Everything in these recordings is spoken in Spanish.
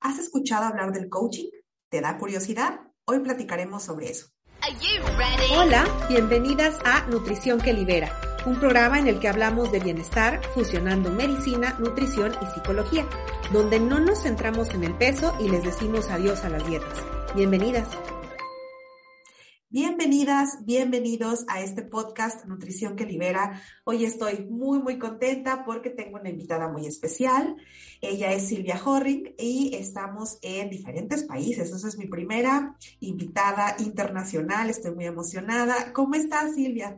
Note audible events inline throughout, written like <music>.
¿Has escuchado hablar del coaching? ¿Te da curiosidad? Hoy platicaremos sobre eso. Hola, bienvenidas a Nutrición que Libera, un programa en el que hablamos de bienestar fusionando medicina, nutrición y psicología, donde no nos centramos en el peso y les decimos adiós a las dietas. Bienvenidas. Bienvenidas, bienvenidos a este podcast Nutrición que Libera. Hoy estoy muy, muy contenta porque tengo una invitada muy especial. Ella es Silvia Horring y estamos en diferentes países. Esa es mi primera invitada internacional. Estoy muy emocionada. ¿Cómo estás, Silvia?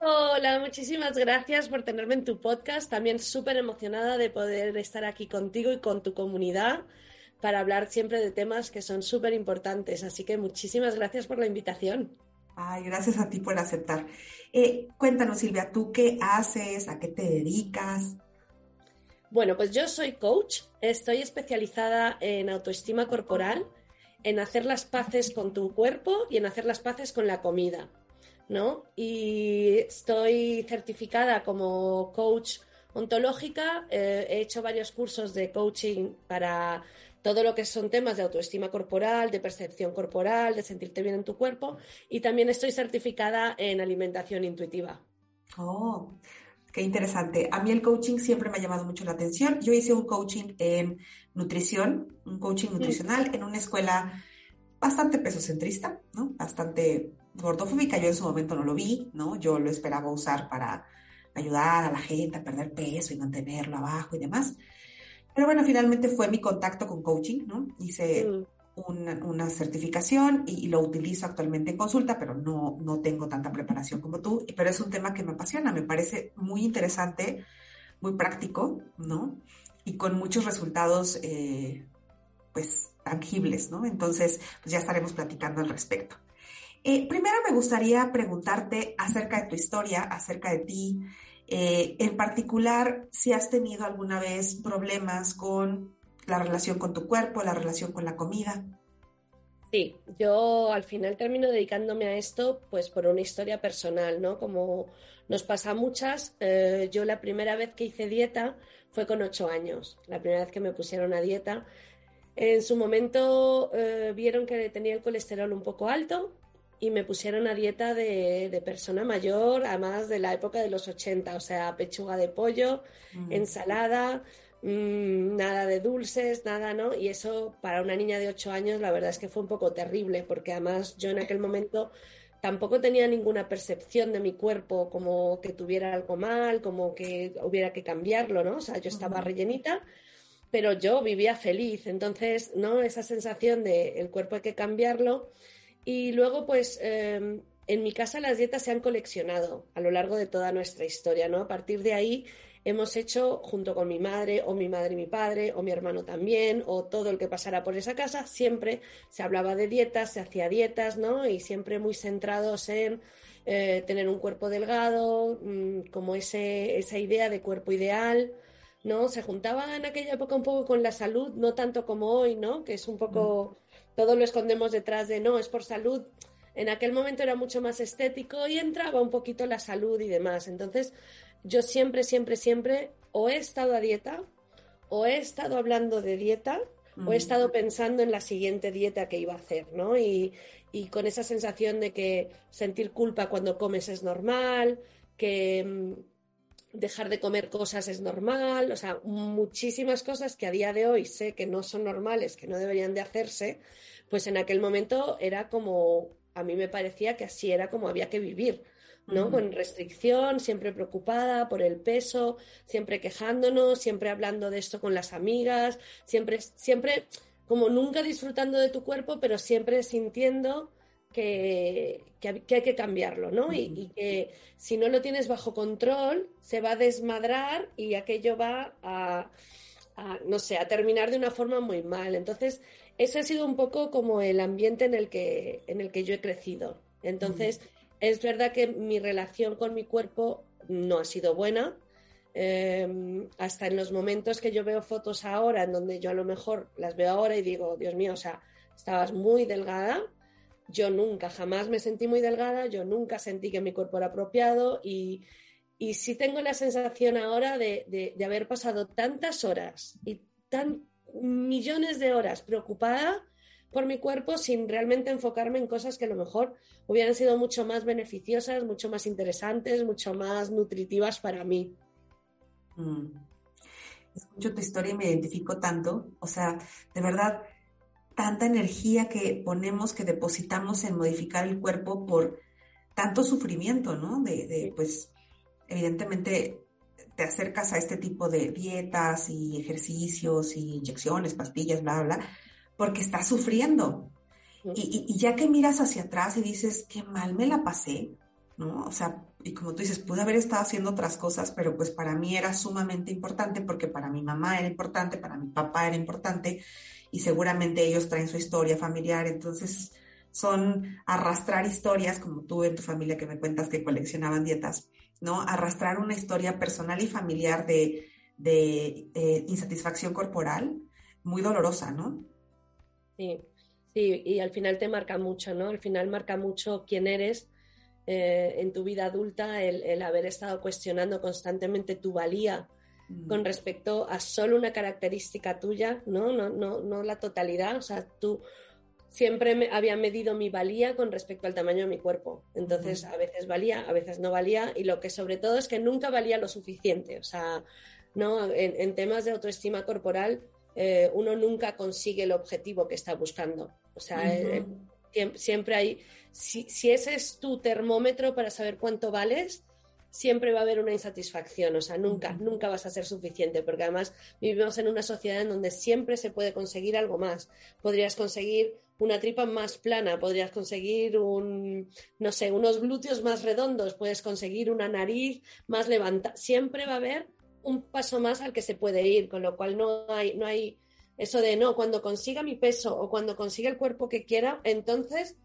Hola, muchísimas gracias por tenerme en tu podcast. También súper emocionada de poder estar aquí contigo y con tu comunidad para hablar siempre de temas que son súper importantes. Así que muchísimas gracias por la invitación. Ay, gracias a ti por aceptar. Eh, cuéntanos, Silvia, ¿tú qué haces? ¿A qué te dedicas? Bueno, pues yo soy coach, estoy especializada en autoestima corporal, en hacer las paces con tu cuerpo y en hacer las paces con la comida, ¿no? Y estoy certificada como coach ontológica, eh, he hecho varios cursos de coaching para todo lo que son temas de autoestima corporal, de percepción corporal, de sentirte bien en tu cuerpo y también estoy certificada en alimentación intuitiva. Oh, qué interesante. A mí el coaching siempre me ha llamado mucho la atención. Yo hice un coaching en nutrición, un coaching nutricional en una escuela bastante pesocentrista, ¿no? Bastante gordofóbica. Yo en su momento no lo vi, ¿no? Yo lo esperaba usar para ayudar a la gente a perder peso y mantenerlo abajo y demás. Pero bueno, finalmente fue mi contacto con coaching, ¿no? Hice mm. una, certificación y, lo utilizo actualmente en consulta, pero no, no tengo tanta preparación como tú. Pero es un tema que me apasiona, me parece muy interesante, muy práctico, ¿no? Y con muchos resultados, eh, pues, tangibles, ¿no? Entonces, pues ya estaremos platicando al respecto. Eh, primero me gustaría preguntarte acerca de tu historia, acerca de ti. Eh, en particular, si has tenido alguna vez problemas con la relación con tu cuerpo, la relación con la comida. Sí, yo al final termino dedicándome a esto pues por una historia personal, ¿no? Como nos pasa a muchas, eh, yo la primera vez que hice dieta fue con ocho años, la primera vez que me pusieron a dieta. En su momento eh, vieron que tenía el colesterol un poco alto, y me pusieron a dieta de, persona mayor, además de la época de los 80, o sea, pechuga de pollo, mm. ensalada, mm, nada de dulces, nada, ¿no? Y eso para una niña de 8 años la verdad es que fue un poco terrible, porque además yo en aquel momento tampoco tenía ninguna percepción de mi cuerpo como que tuviera algo mal, como que hubiera que cambiarlo, ¿no? O sea, yo estaba rellenita, pero yo vivía feliz, entonces, ¿no? Esa sensación de el cuerpo hay que cambiarlo y luego, pues, em, en mi casa las dietas se han coleccionado a lo largo de toda nuestra historia, ¿no? A partir de ahí hemos hecho, junto con mi madre, o mi madre y mi padre, o mi hermano también, o todo el que pasara por esa casa, siempre se hablaba de dietas, se hacía dietas, ¿no? Y siempre muy centrados en eh, tener un cuerpo delgado, mm, como ese, esa idea de cuerpo ideal. ¿no? Se juntaba en aquella época un poco con la salud, no tanto como hoy, ¿no? Que es un poco todo lo escondemos detrás de no, es por salud. En aquel momento era mucho más estético y entraba un poquito la salud y demás. Entonces, yo siempre, siempre, siempre o he estado a dieta, o he estado hablando de dieta, o he estado pensando en la siguiente dieta que iba a hacer, ¿no? Y, y con esa sensación de que sentir culpa cuando comes es normal, que mm, dejar de comer cosas es normal, o sea, muchísimas cosas que a día de hoy sé que no son normales, que no deberían de hacerse, pues en aquel momento era como, a mí me parecía que así era como había que vivir, ¿no? Con restricción, siempre preocupada por el peso, siempre quejándonos, siempre hablando de esto con las amigas, siempre, siempre como nunca disfrutando de tu cuerpo, pero siempre sintiendo que, hay que cambiarlo, ¿no? y, y, que si no lo tienes bajo control, se va a desmadrar y aquello va a, no sé, a terminar de una forma muy mal. Entonces, ese ha sido un poco como el ambiente en el que, en el que yo he crecido. Entonces, es verdad que mi relación con mi cuerpo no ha sido buena. Em, hasta en los momentos que yo veo fotos ahora, en donde yo a lo mejor las veo ahora y digo, Dios mío, o sea, estabas muy delgada. Yo nunca, jamás me sentí muy delgada, yo nunca sentí que mi cuerpo era apropiado y, y sí tengo la sensación ahora de, de, haber pasado tantas horas y tan millones de horas preocupada por mi cuerpo sin realmente enfocarme en cosas que a lo mejor hubieran sido mucho más beneficiosas, mucho más interesantes, mucho más nutritivas para mí. Mm. Escucho tu historia y me identifico tanto. O sea, de verdad, tanta energía que ponemos, que depositamos en modificar el cuerpo por tanto sufrimiento, ¿no? De, pues, evidentemente te acercas a este tipo de dietas y ejercicios y inyecciones, pastillas, bla, bla, porque estás sufriendo. Y, y, ya que miras hacia atrás y dices, qué mal me la pasé, ¿no? O sea, y como tú dices, pude haber estado haciendo otras cosas, pero pues para mí era sumamente importante porque para mi mamá era importante, para mi papá era importante y seguramente ellos traen su historia familiar, entonces son arrastrar historias, como tú en tu familia que me cuentas que coleccionaban dietas, ¿no? Arrastrar una historia personal y familiar de, de insatisfacción corporal muy dolorosa, ¿no? Sí, sí, y al final te marca mucho, ¿no? Al final marca mucho quién eres. Eh, en tu vida adulta, el, el haber estado cuestionando constantemente tu valía, Mm. con respecto a solo una característica tuya, ¿no? No, no, no la totalidad. O sea, tú siempre me, había medido mi valía con respecto al tamaño de mi cuerpo. Entonces, a veces valía, a veces no valía, y lo que sobre todo es que nunca valía lo suficiente. O sea, ¿no? en, temas de autoestima corporal, eh, uno nunca consigue el objetivo que está buscando. O sea, eh, siempre hay, si, si, ese es tu termómetro para saber cuánto vales, siempre va a haber una insatisfacción, o sea, nunca, nunca vas a ser suficiente, porque además vivimos en una sociedad en donde siempre se puede conseguir algo más. Podrías conseguir una tripa más plana, podrías conseguir un, no sé, unos glúteos más redondos, puedes conseguir una nariz más levantada. Siempre va a haber un paso más al que se puede ir, con lo cual no hay, no hay eso de no, cuando consiga mi peso o cuando consiga el cuerpo que quiera, entonces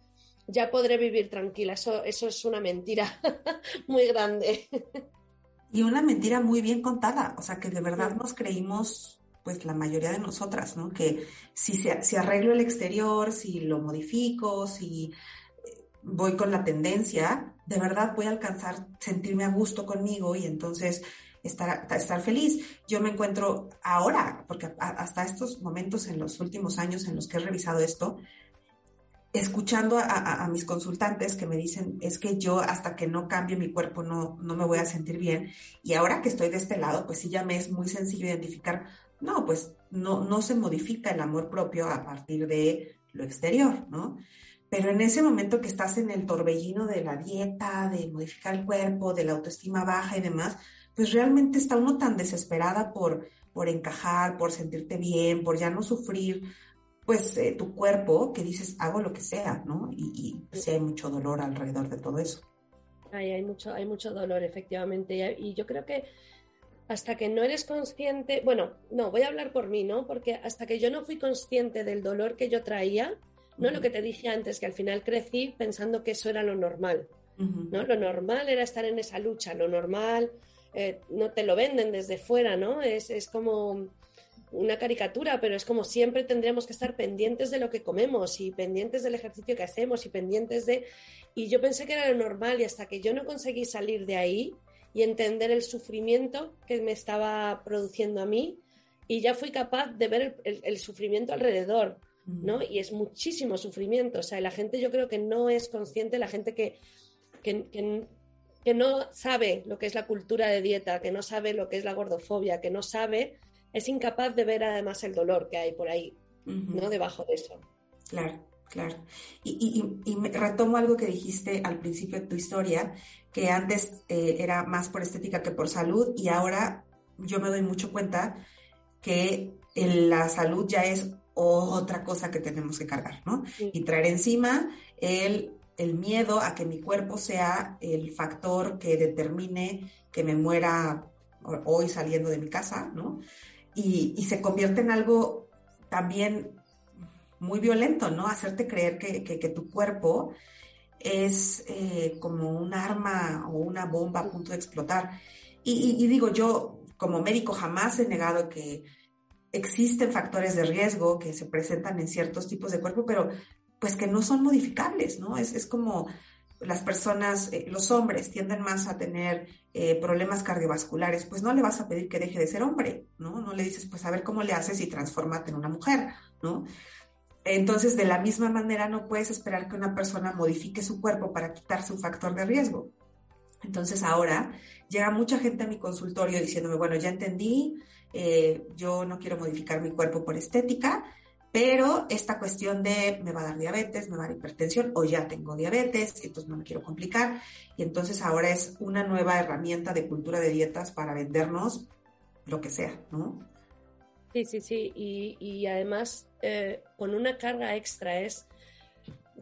ya podré vivir tranquila. Eso, eso es una mentira <laughs> muy grande. y una mentira muy bien contada, o sea, que de verdad nos creímos, pues la mayoría de nosotras, ¿no? Que si, si arreglo el exterior, si lo modifico, si eh, voy con la tendencia, de verdad voy a alcanzar sentirme a gusto conmigo y entonces estar, estar feliz. Yo me encuentro ahora, porque hasta estos momentos en los últimos años en los que he revisado esto, escuchando a, mis consultantes que me dicen, es que yo hasta que no cambie mi cuerpo no, no me voy a sentir bien. Y ahora que estoy de este lado, pues sí ya me es muy sencillo identificar, no, pues no, no se modifica el amor propio a partir de lo exterior, ¿no? Pero en ese momento que estás en el torbellino de la dieta, de modificar el cuerpo, de la autoestima baja y demás, pues realmente está uno tan desesperada por, por encajar, por sentirte bien, por ya no sufrir, pues eh, tu cuerpo que dices hago lo que sea, ¿no? Y, y pues, hay mucho dolor alrededor de todo eso. Ay, hay mucho, hay mucho dolor, efectivamente. Y yo creo que hasta que no eres consciente, bueno, no, voy a hablar por mí, ¿no? Porque hasta que yo no fui consciente del dolor que yo traía, no lo que te dije antes, que al final crecí pensando que eso era lo normal, ¿no? Lo normal era estar en esa lucha, lo normal, eh, no te lo venden desde fuera, ¿no? Es, es como una caricatura, pero es como siempre tendríamos que estar pendientes de lo que comemos y pendientes del ejercicio que hacemos y pendientes de... Y yo pensé que era lo normal y hasta que yo no conseguí salir de ahí y entender el sufrimiento que me estaba produciendo a mí y ya fui capaz de ver el, sufrimiento alrededor, ¿no? Y es muchísimo sufrimiento, o sea, la gente yo creo que no es consciente, la gente que, que, que no sabe lo que es la cultura de dieta, que no sabe lo que es la gordofobia, que no sabe es incapaz de ver además el dolor que hay por ahí, ¿no? Debajo de eso. Claro, claro. Y, retomo algo que dijiste al principio de tu historia, que antes eh, era más por estética que por salud y ahora yo me doy mucho cuenta que la salud ya es otra cosa que tenemos que cargar, ¿no? Y traer encima el, el miedo a que mi cuerpo sea el factor que determine que me muera hoy saliendo de mi casa, ¿no? Y, se convierte en algo también muy violento, ¿no? Hacerte creer que, tu cuerpo es eh, como un arma o una bomba a punto de explotar. Y, digo, yo como médico jamás he negado que existen factores de riesgo que se presentan en ciertos tipos de cuerpo, pero pues que no son modificables, ¿no? Es, es como las personas, eh, los hombres tienden más a tener eh, problemas cardiovasculares, pues no le vas a pedir que deje de ser hombre, ¿no? No le dices, pues a ver cómo le haces y transformate en una mujer, ¿no? Entonces, de la misma manera, no puedes esperar que una persona modifique su cuerpo para quitarse un factor de riesgo. Entonces, ahora llega mucha gente a mi consultorio diciéndome, bueno, ya entendí, eh, yo no quiero modificar mi cuerpo por estética, pero esta cuestión de me va a dar diabetes, me va a dar hipertensión o ya tengo diabetes, entonces no me quiero complicar. Y entonces ahora es una nueva herramienta de cultura de dietas para vendernos lo que sea, ¿no? Sí, sí, sí. Y, además eh, con una carga extra es,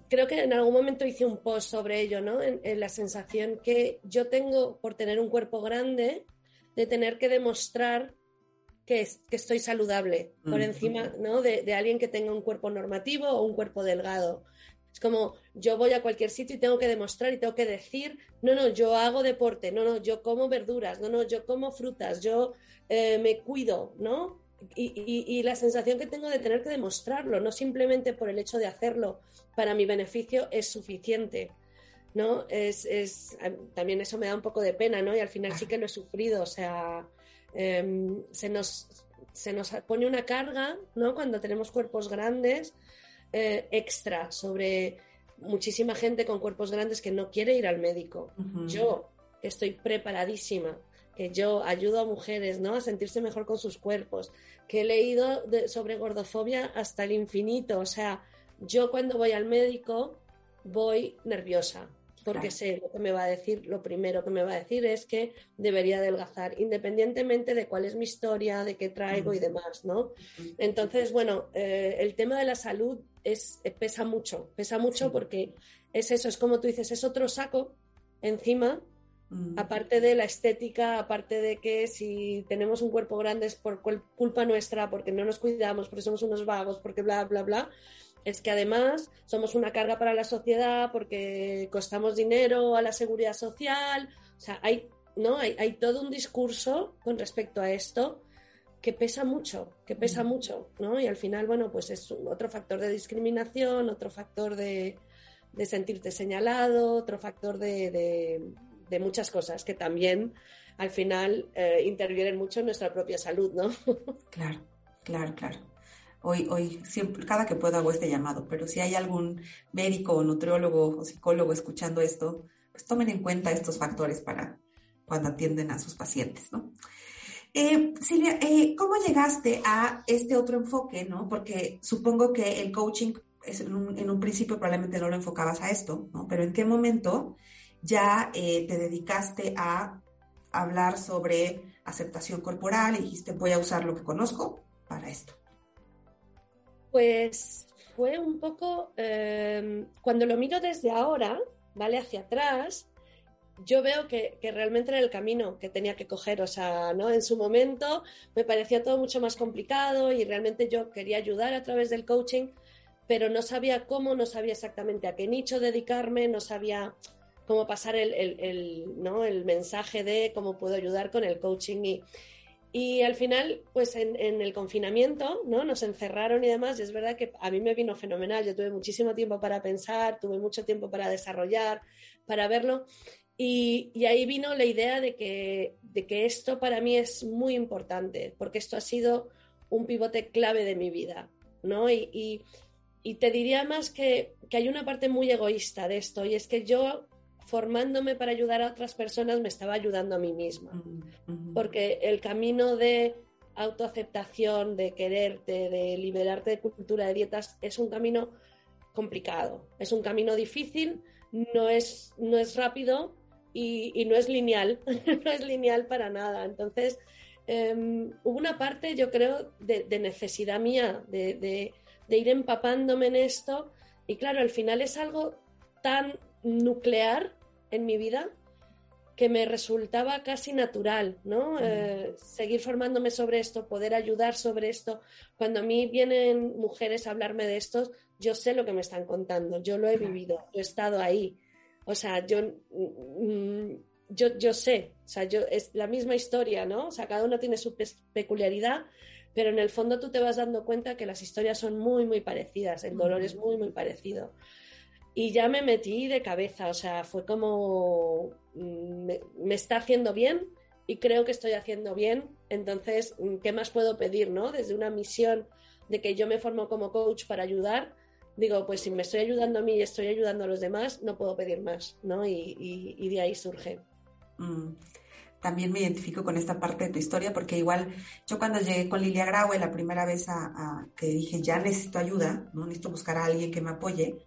creo que en algún momento hice un post sobre ello, ¿no? En, en la sensación que yo tengo por tener un cuerpo grande, de tener que demostrar que, estoy saludable por encima ¿no? de, alguien que tenga un cuerpo normativo o un cuerpo delgado. Es como yo voy a cualquier sitio y tengo que demostrar y tengo que decir, no, no, yo hago deporte, no, no, yo como verduras, no, no, yo como frutas, yo eh, me cuido, ¿no? Y, la sensación que tengo de tener que demostrarlo, no simplemente por el hecho de hacerlo para mi beneficio, es suficiente. ¿no? Es, es, también eso me da un poco de pena, ¿no? Y al final sí que lo he sufrido, o sea, Em, se, nos, se nos pone una carga, ¿no? Cuando tenemos cuerpos grandes, eh, extra sobre muchísima gente con cuerpos grandes que no quiere ir al médico. Yo, que estoy preparadísima, que yo ayudo a mujeres ¿no? a sentirse mejor con sus cuerpos, que he leído sobre gordofobia hasta el infinito. O sea, yo cuando voy al médico voy nerviosa, porque sé lo que me va a decir, lo primero que me va a decir es que debería adelgazar, independientemente de cuál es mi historia, de qué traigo y demás, ¿no? Entonces, bueno, eh, el tema de la salud es, eh, pesa mucho, pesa mucho porque es eso, es como tú dices, es otro saco encima, aparte de la estética, aparte de que si tenemos un cuerpo grande es por culpa nuestra, porque no nos cuidamos, porque somos unos vagos, porque bla, bla, bla es que además somos una carga para la sociedad porque costamos dinero a la seguridad social. O sea, hay, ¿no? hay, hay todo un discurso con respecto a esto que pesa mucho, que pesa mm. mucho, ¿no? Y al final, bueno, pues es otro factor de discriminación, otro factor de, sentirte señalado, otro factor de, muchas cosas que también al final eh, intervienen mucho en nuestra propia salud, ¿no? <laughs> Claro, claro, claro. Hoy, hoy, siempre, cada que puedo hago este llamado, pero si hay algún médico o nutriólogo o psicólogo escuchando esto, pues tomen en cuenta estos factores para cuando atienden a sus pacientes, ¿no? Eh, Silvia, eh, ¿cómo llegaste a este otro enfoque, no? Porque supongo que el coaching es en, un, principio probablemente no lo enfocabas a esto, ¿no? Pero ¿en qué momento ya eh, te dedicaste a hablar sobre aceptación corporal y dijiste voy a usar lo que conozco para esto? Pues fue un poco, em, cuando lo miro desde ahora, ¿vale? Hacia atrás, yo veo que, realmente era el camino que tenía que coger, o sea, ¿no? En su momento me parecía todo mucho más complicado y realmente yo quería ayudar a través del coaching, pero no sabía cómo, no sabía exactamente a qué nicho dedicarme, no sabía cómo pasar el, el, ¿no? el mensaje de cómo puedo ayudar con el coaching y, y al final, pues en, el confinamiento, ¿no? Nos encerraron y demás, y es verdad que a mí me vino fenomenal. Yo tuve muchísimo tiempo para pensar, tuve mucho tiempo para desarrollar, para verlo. Y, ahí vino la idea de que, de que esto para mí es muy importante, porque esto ha sido un pivote clave de mi vida, ¿no? Y, y te diría más que, que hay una parte muy egoísta de esto, y es que yo formándome para ayudar a otras personas me estaba ayudando a mí misma. Porque el camino de autoaceptación, de quererte, de liberarte de cultura de dietas, es un camino complicado, es un camino difícil, no es, no es rápido y, no es lineal, <laughs> no es lineal para nada. Entonces, em, hubo una parte, yo creo, de, necesidad mía, de, de ir empapándome en esto. Y claro, al final es algo tan nuclear en mi vida que me resultaba casi natural, ¿no? Eh, seguir formándome sobre esto, poder ayudar sobre esto. Cuando a mí vienen mujeres a hablarme de esto, yo sé lo que me están contando, yo lo he vivido, yo he estado ahí. O sea, yo, mm, yo, yo sé, o sea, yo, es la misma historia, ¿no? O sea, cada uno tiene su peculiaridad, pero en el fondo tú te vas dando cuenta que las historias son muy, muy parecidas, el dolor es muy, muy parecido. Y ya me metí de cabeza, o sea, fue como, mm, me, está haciendo bien y creo que estoy haciendo bien, entonces, mm, ¿qué más puedo pedir, no? Desde una misión de que yo me formo como coach para ayudar, digo, pues si me estoy ayudando a mí y estoy ayudando a los demás, no puedo pedir más, ¿no? Y, de ahí surge. Mm, también me identifico con esta parte de tu historia, porque igual yo cuando llegué con Lilia Graue la primera vez a, que dije, ya necesito ayuda, ¿no? Necesito buscar a alguien que me apoye,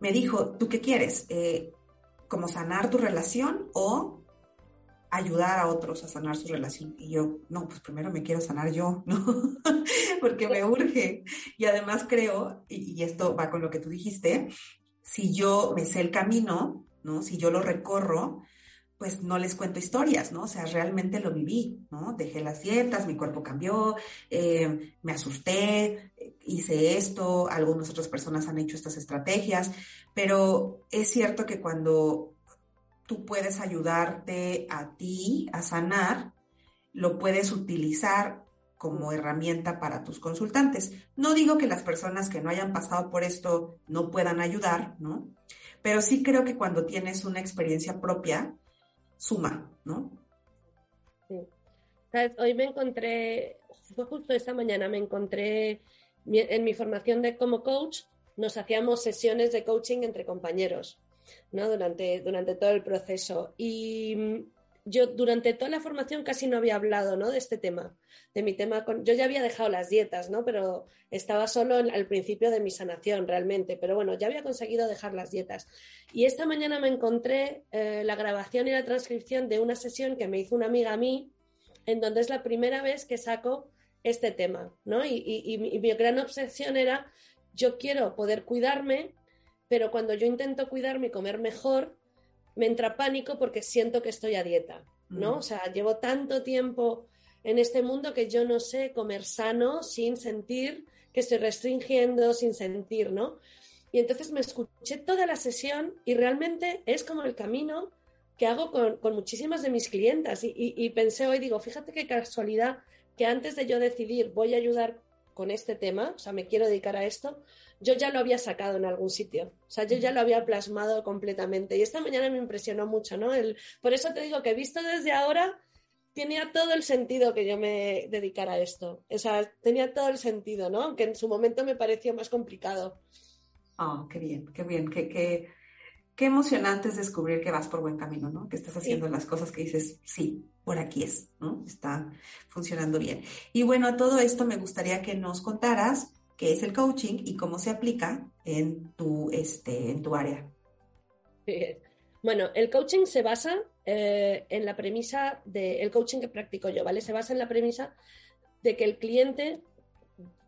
me dijo, ¿tú qué quieres? Eh, ¿Como sanar tu relación o ayudar a otros a sanar su relación? Y yo, no, pues primero me quiero sanar yo, ¿no? <laughs> Porque me urge. Y además creo, y, esto va con lo que tú dijiste, si yo me sé el camino, ¿no? Si yo lo recorro, pues no les cuento historias, ¿no? O sea, realmente lo viví, ¿no? Dejé las dietas, mi cuerpo cambió, eh, me asusté, hice esto, algunas otras personas han hecho estas estrategias, pero es cierto que cuando tú puedes ayudarte a ti a sanar, lo puedes utilizar como herramienta para tus consultantes. No digo que las personas que no hayan pasado por esto no puedan ayudar, ¿no? Pero sí creo que cuando tienes una experiencia propia, suma, ¿no? Sí. Hoy me encontré, fue justo esta mañana, me encontré en mi formación de como coach, nos hacíamos sesiones de coaching entre compañeros, ¿no? Durante, durante todo el proceso. Y yo durante toda la formación casi no había hablado, ¿no? De este tema, de mi tema con... Yo ya había dejado las dietas, ¿no? Pero estaba solo al principio de mi sanación realmente, pero bueno, ya había conseguido dejar las dietas. Y esta mañana me encontré eh, la grabación y la transcripción de una sesión que me hizo una amiga a mí, en donde es la primera vez que saco este tema, ¿no? Y, mi gran obsesión era, yo quiero poder cuidarme, pero cuando yo intento cuidarme y comer mejor, me entra pánico porque siento que estoy a dieta, ¿no? Mm. O sea, llevo tanto tiempo en este mundo que yo no sé comer sano sin sentir que estoy restringiendo, sin sentir, ¿no? Y entonces me escuché toda la sesión y realmente es como el camino que hago con, muchísimas de mis clientas. Y, pensé hoy, digo, fíjate qué casualidad que antes de yo decidir voy a ayudar con este tema, o sea, me quiero dedicar a esto, yo ya lo había sacado en algún sitio, o sea, yo ya lo había plasmado completamente. Y esta mañana me impresionó mucho, ¿no? El, por eso te digo que visto desde ahora, tenía todo el sentido que yo me dedicara a esto. O sea, tenía todo el sentido, ¿no? Aunque en su momento me pareció más complicado. Ah, qué bien, qué bien, qué, qué, qué emocionante es descubrir que vas por buen camino, ¿no? Que estás haciendo las cosas que dices, sí, por aquí es, ¿no? Está funcionando bien. Y bueno, a todo esto me gustaría que nos contaras qué es el coaching y cómo se aplica en tu, este, en tu área. Bueno, el coaching se basa eh, en la premisa de el coaching que practico yo, ¿vale? Se basa en la premisa de que el cliente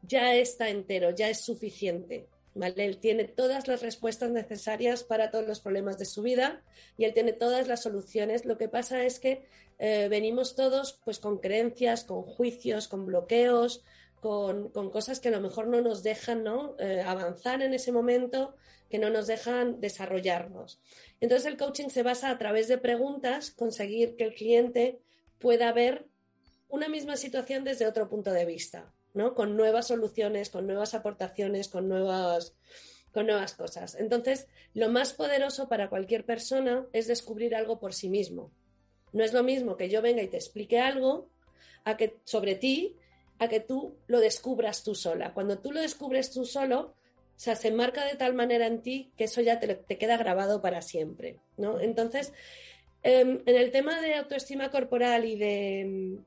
ya está entero, ya es suficiente. Él tiene todas las respuestas necesarias para todos los problemas de su vida y él tiene todas las soluciones. Lo que pasa es que eh, venimos todos pues con creencias, con juicios, con bloqueos, con, cosas que a lo mejor no nos dejan ¿no? Eh, avanzar en ese momento, que no nos dejan desarrollarnos. Entonces el coaching se basa a través de preguntas, conseguir que el cliente pueda ver una misma situación desde otro punto de vista. Con nuevas soluciones, con nuevas aportaciones, con nuevas, con nuevas cosas. Entonces, lo más poderoso para cualquier persona es descubrir algo por sí mismo. No es lo mismo que yo venga y te explique algo a que, sobre ti a que tú lo descubras tú sola. Cuando tú lo descubres tú solo, se marca de tal manera en ti que eso ya te, te queda grabado para siempre. ¿no? Entonces, em, en el tema de autoestima corporal y de,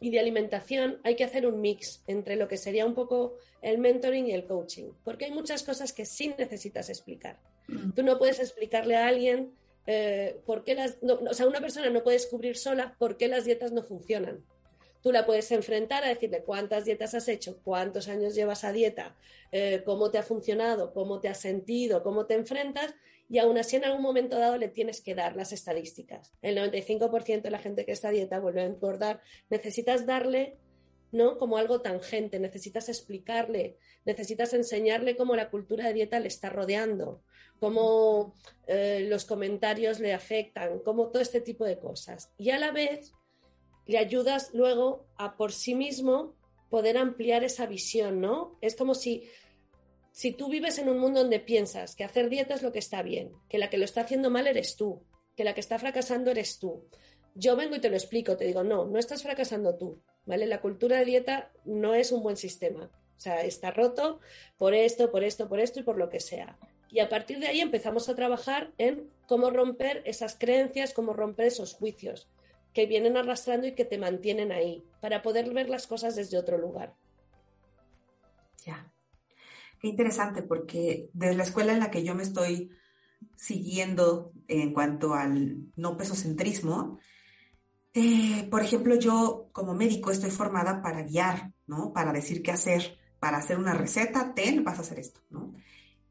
y de alimentación hay que hacer un mix entre lo que sería un poco el mentoring y el coaching, porque hay muchas cosas que sí necesitas explicar. Mm. Tú no puedes explicarle a alguien eh, por qué las... o sea, una persona no puede descubrir sola por qué las dietas no funcionan. Tú la puedes enfrentar a decirle cuántas dietas has hecho, cuántos años llevas a dieta, eh, cómo te ha funcionado, cómo te has sentido, cómo te enfrentas y aún así en algún momento dado le tienes que dar las estadísticas. El 95% de la gente que está a dieta vuelve a engordar. Necesitas darle ¿no? Como algo tangente, necesitas explicarle, necesitas enseñarle cómo la cultura de dieta le está rodeando, cómo eh, los comentarios le afectan, cómo todo este tipo de cosas. Y a la vez le ayudas luego a por sí mismo poder ampliar esa visión, ¿no? Es como si, si tú vives en un mundo donde piensas que hacer dieta es lo que está bien, que la que lo está haciendo mal eres tú, que la que está fracasando eres tú. Yo vengo y te lo explico, te digo, no, no estás fracasando tú, ¿vale? La cultura de dieta no es un buen sistema. O sea, está roto por esto, por esto, por esto y por lo que sea. Y a partir de ahí empezamos a trabajar en cómo romper esas creencias, cómo romper esos juicios que vienen arrastrando y que te mantienen ahí, para poder ver las cosas desde otro lugar. Ya. Qué interesante, porque desde la escuela en la que yo me estoy siguiendo en cuanto al no pesocentrismo, eh, por ejemplo, yo como médico estoy formada para guiar, ¿no? Para decir qué hacer, para hacer una receta, ten, vas a hacer esto, ¿no?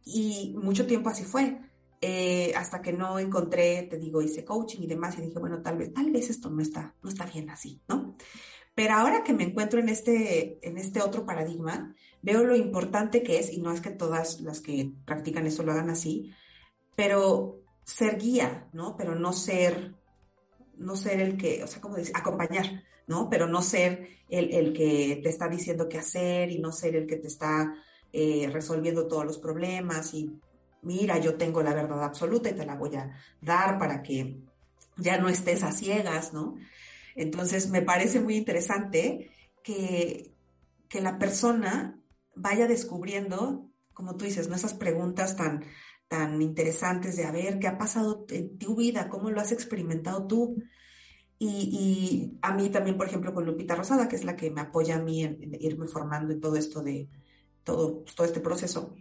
Y mucho tiempo así fue. Eh, hasta que no encontré, te digo, hice coaching y demás, y dije, bueno, tal vez, tal vez esto no está, no está bien así, ¿no? Pero ahora que me encuentro en este, en este otro paradigma, veo lo importante que es, y no es que todas las que practican eso lo hagan así, pero ser guía, ¿no? Pero no ser, no ser el que, o sea, como dice, acompañar, ¿no? Pero no ser el, el, que te está diciendo qué hacer y no ser el que te está eh, resolviendo todos los problemas y mira, yo tengo la verdad absoluta y te la voy a dar para que ya no estés a ciegas, ¿no? Entonces, me parece muy interesante que, que la persona vaya descubriendo, como tú dices, ¿no? esas preguntas tan, tan interesantes de a ver qué ha pasado en tu vida, cómo lo has experimentado tú. Y, a mí también, por ejemplo, con Lupita Rosada, que es la que me apoya a mí en, irme formando en todo esto de todo, todo este proceso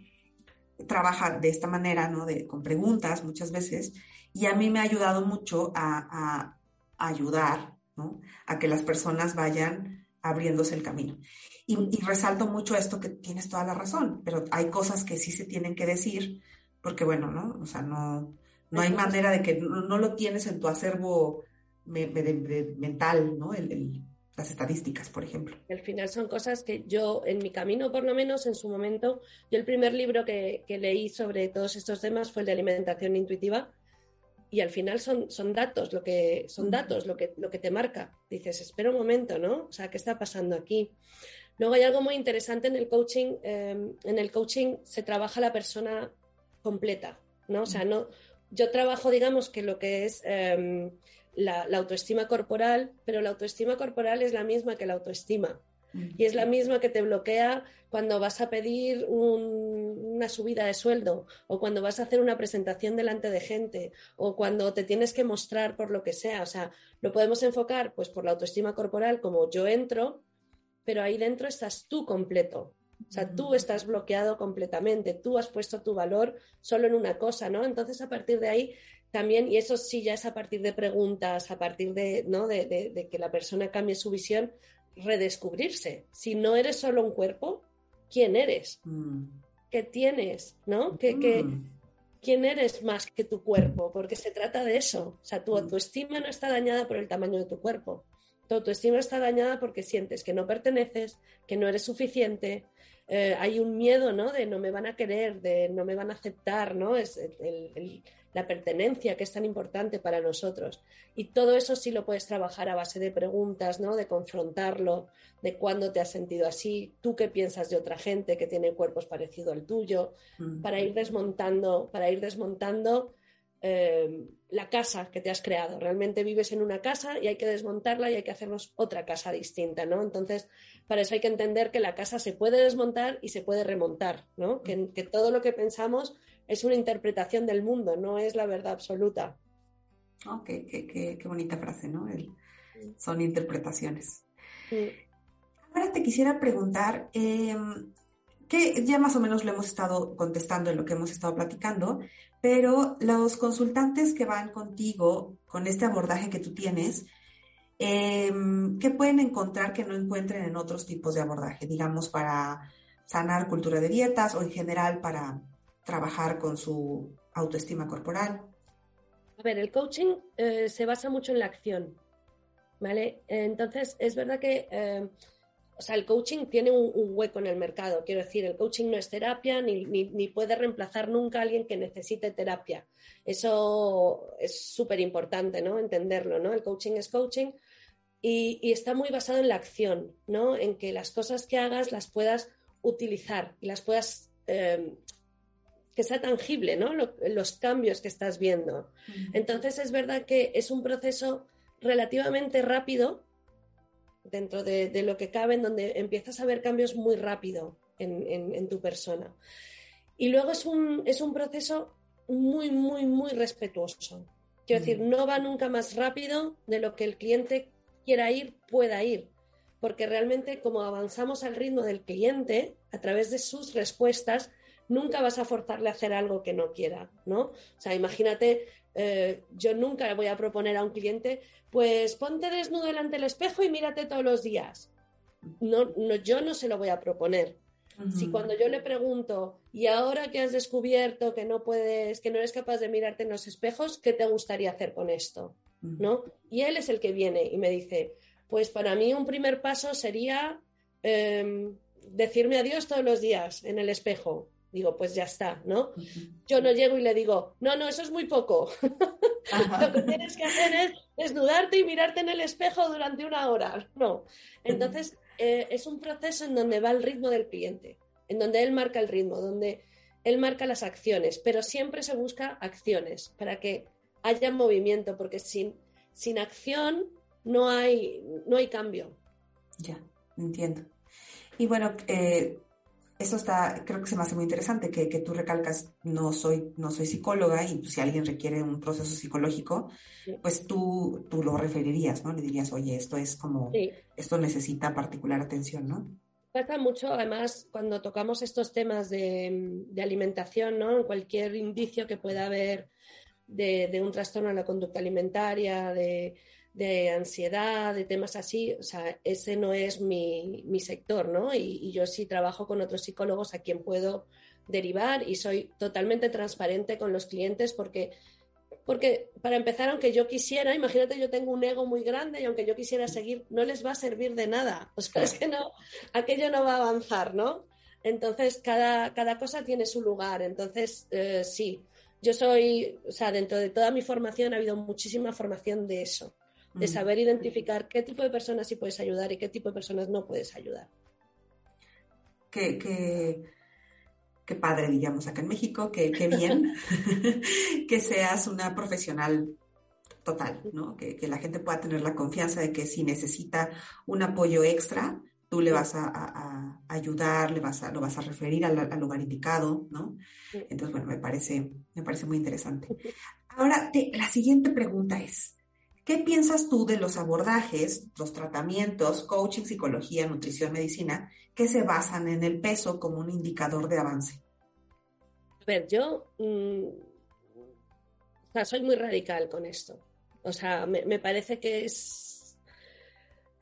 trabaja de esta manera, ¿no? De, con preguntas muchas veces, y a mí me ha ayudado mucho a, ayudar, ¿no? A que las personas vayan abriéndose el camino. Y, resalto mucho esto que tienes toda la razón, pero hay cosas que sí se tienen que decir, porque bueno, ¿no? O sea, no, no hay manera de que no, lo tienes en tu acervo mental, ¿no? el, las estadísticas, por ejemplo. Al final son cosas que yo, en mi camino por lo menos, en su momento, yo el primer libro que, leí sobre todos estos temas fue el de alimentación intuitiva y al final son, son datos, lo que, son datos lo que, lo que te marca. Dices, espera un momento, ¿no? O sea, ¿qué está pasando aquí? Luego hay algo muy interesante en el coaching. Em, en el coaching se trabaja la persona completa, ¿no? O sea, no, yo trabajo, digamos, que lo que es em, la, autoestima corporal, pero la autoestima corporal es la misma que la autoestima. Y es la misma que te bloquea cuando vas a pedir una subida de sueldo o cuando vas a hacer una presentación delante de gente o cuando te tienes que mostrar por lo que sea. O sea, lo podemos enfocar pues por la autoestima corporal como yo entro, pero ahí dentro estás tú completo. O sea, tú estás bloqueado completamente, tú has puesto tu valor solo en una cosa, ¿no? Entonces, a partir de ahí, también, y eso sí ya es a partir de preguntas, a partir de, ¿no? de, que la persona cambie su visión, redescubrirse. Si no eres solo un cuerpo, ¿quién eres? Mm. ¿Qué tienes? ¿No? Mm. ¿Quién eres más que tu cuerpo? Porque se trata de eso. O sea, tu mm. autoestima no está dañada por el tamaño de tu cuerpo. Tu autoestima está dañada porque sientes que no perteneces, que no eres suficiente, eh, hay un miedo, ¿no? De no me van a querer, de no me van a aceptar, ¿no? Es el, la pertenencia que es tan importante para nosotros. Y todo eso sí lo puedes trabajar a base de preguntas, ¿no? De confrontarlo, de cuándo te has sentido así, tú qué piensas de otra gente que tiene cuerpos parecidos al tuyo, para ir desmontando, para ir desmontando eh, la casa que te has creado. Realmente vives en una casa y hay que desmontarla y hay que hacernos otra casa distinta, ¿no? Entonces, para eso hay que entender que la casa se puede desmontar y se puede remontar, ¿no? Que, que todo lo que pensamos es una interpretación del mundo, no es la verdad absoluta. Oh, qué, bonita frase, ¿no? son interpretaciones. Ahora te quisiera preguntar, em, que ya más o menos lo hemos estado contestando en lo que hemos estado platicando, pero los consultantes que van contigo con este abordaje que tú tienes, Em, ¿Qué pueden encontrar que no encuentren en otros tipos de abordaje? Digamos, para sanar cultura de dietas o en general para trabajar con su autoestima corporal. A ver, el coaching eh, se basa mucho en la acción, ¿vale? Entonces, es verdad que, eh, o sea, el coaching tiene un, hueco en el mercado. Quiero decir, el coaching no es terapia ni, ni puede reemplazar nunca a alguien que necesite terapia. Eso es súper importante, ¿no? Entenderlo, ¿no? El coaching es coaching y, está muy basado en la acción, ¿no? En que las cosas que hagas las puedas utilizar y las puedas... Em, que sea tangible, ¿no? los cambios que estás viendo. Entonces es verdad que es un proceso relativamente rápido dentro de, lo que cabe, en donde empiezas a ver cambios muy rápido en, tu persona. Y luego es un, es un proceso muy, muy, muy respetuoso. Quiero decir, no va nunca más rápido de lo que el cliente quiera ir, pueda ir. Porque realmente como avanzamos al ritmo del cliente, a través de sus respuestas, nunca vas a forzarle a hacer algo que no quiera, ¿no? O sea, imagínate, eh, yo nunca le voy a proponer a un cliente, pues ponte desnudo delante del espejo y mírate todos los días. No, no, yo no se lo voy a proponer. Si cuando yo le pregunto, y ahora que has descubierto que no puedes, que no eres capaz de mirarte en los espejos, ¿qué te gustaría hacer con esto? ¿No? Y él es el que viene y me dice, pues para mí un primer paso sería em, decirme adiós todos los días en el espejo. Digo, pues ya está, ¿no? Yo no llego y le digo, no, no, eso es muy poco. <laughs> Lo que tienes que hacer es desnudarte y mirarte en el espejo durante una hora. No. Entonces, eh, es un proceso en donde va el ritmo del cliente, en donde él marca el ritmo, donde él marca las acciones, pero siempre se busca acciones para que haya movimiento, porque sin, sin acción no hay, no hay cambio. Ya, entiendo. Y bueno, eh, eso está, creo que se me hace muy interesante que, tú recalcas, no soy, no soy psicóloga y pues, si alguien requiere un proceso psicológico, pues tú, tú lo referirías, ¿no? Le dirías, oye, esto es como, esto necesita particular atención, ¿no? Pasa mucho, además, cuando tocamos estos temas de, alimentación, ¿no? Cualquier indicio que pueda haber de, de un trastorno en la conducta alimentaria, de, de ansiedad, de temas así, o sea, ese no es mi, sector, ¿no? Y, yo sí trabajo con otros psicólogos a quien puedo derivar y soy totalmente transparente con los clientes porque, porque para empezar, aunque yo quisiera, imagínate, yo tengo un ego muy grande y aunque yo quisiera seguir, no les va a servir de nada. <laughs> O sea, es que no, aquello no va a avanzar, ¿no? Entonces, cada, cada cosa tiene su lugar. Entonces, eh, sí, yo soy, o sea, dentro de toda mi formación ha habido muchísima formación de eso de mm. saber identificar qué tipo de personas sí puedes ayudar y qué tipo de personas no puedes ayudar. Qué, qué, padre, digamos, acá en México, qué, bien <laughs> <laughs> que seas una profesional total, ¿no? Que, la gente pueda tener la confianza de que si necesita un apoyo extra, tú le vas a, ayudar, le vas a, lo vas a referir al, lugar indicado, ¿no? Entonces, bueno, me parece, me parece muy interesante. Ahora, la siguiente pregunta es, ¿Qué piensas tú de los abordajes, los tratamientos, coaching, psicología, nutrición, medicina, que se basan en el peso como un indicador de avance? A ver, yo mm, soy muy radical con esto. O sea, me, parece que es...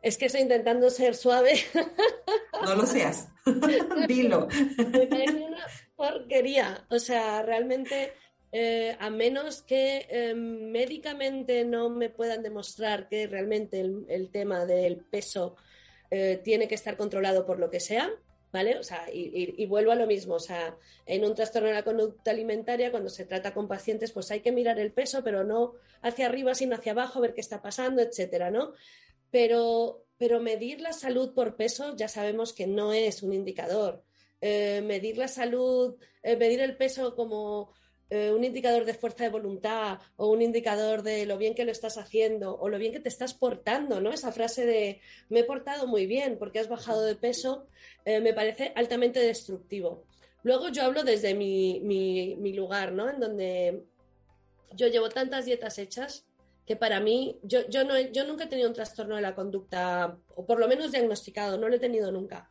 Es que estoy intentando ser suave. <laughs> No lo seas. <laughs> Dilo. Me parece una porquería. O sea, realmente eh, a menos que em, médicamente no me puedan demostrar que realmente el, tema del peso eh, tiene que estar controlado por lo que sea, ¿vale? O sea, y, vuelvo a lo mismo, o sea, en un trastorno de la conducta alimentaria, cuando se trata con pacientes, pues hay que mirar el peso, pero no hacia arriba, sino hacia abajo, ver qué está pasando, etcétera, ¿no? Pero, pero medir la salud por peso ya sabemos que no es un indicador. Eh, medir la salud, medir el peso como eh, un indicador de fuerza de voluntad o un indicador de lo bien que lo estás haciendo o lo bien que te estás portando, ¿no? Esa frase de me he portado muy bien porque has bajado de peso eh, me parece altamente destructivo. Luego yo hablo desde mi, mi, lugar, ¿no? En donde yo llevo tantas dietas hechas que para mí, yo, yo, no, yo nunca he tenido un trastorno de la conducta, o por lo menos diagnosticado, no lo he tenido nunca.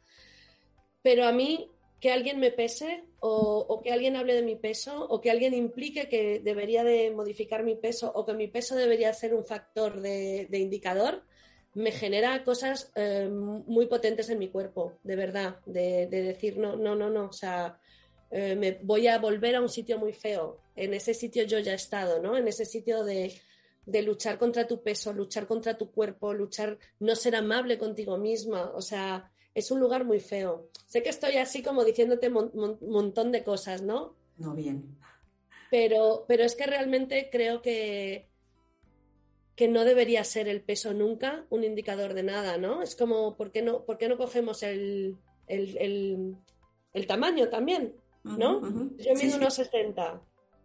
Pero a mí que alguien me pese o, que alguien hable de mi peso o que alguien implique que debería de modificar mi peso o que mi peso debería ser un factor de, indicador, me genera cosas eh, muy potentes en mi cuerpo, de verdad, de, decir, no, no, no, no, o sea, eh, me voy a volver a un sitio muy feo. En ese sitio yo ya he estado, ¿no? En ese sitio de, de luchar contra tu peso, luchar contra tu cuerpo, luchar, no ser amable contigo misma, o sea, es un lugar muy feo. Sé que estoy así como diciéndote un montón de cosas, ¿no? No bien. Pero, pero es que realmente creo que, que no debería ser el peso nunca un indicador de nada, ¿no? Es como, ¿por qué no, por qué no cogemos el, el, el, tamaño también? ¿No? Yo mido unos 60,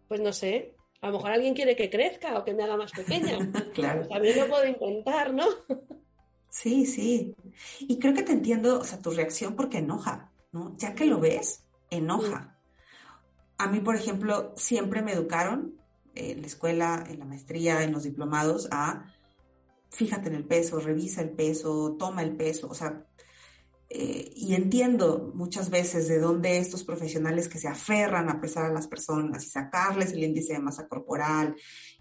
pues no sé, a lo mejor alguien quiere que crezca o que me haga más pequeña. <laughs> claro. También lo puedo intentar, ¿no? <laughs> sí, sí. Y creo que te entiendo, o sea, tu reacción porque enoja, ¿no? Ya que lo ves, enoja. A mí, por ejemplo, siempre me educaron en la escuela, en la maestría, en los diplomados, a fíjate en el peso, revisa el peso, toma el peso, o sea, eh, y entiendo muchas veces de dónde estos profesionales que se aferran a pesar a las personas y sacarles el índice de masa corporal,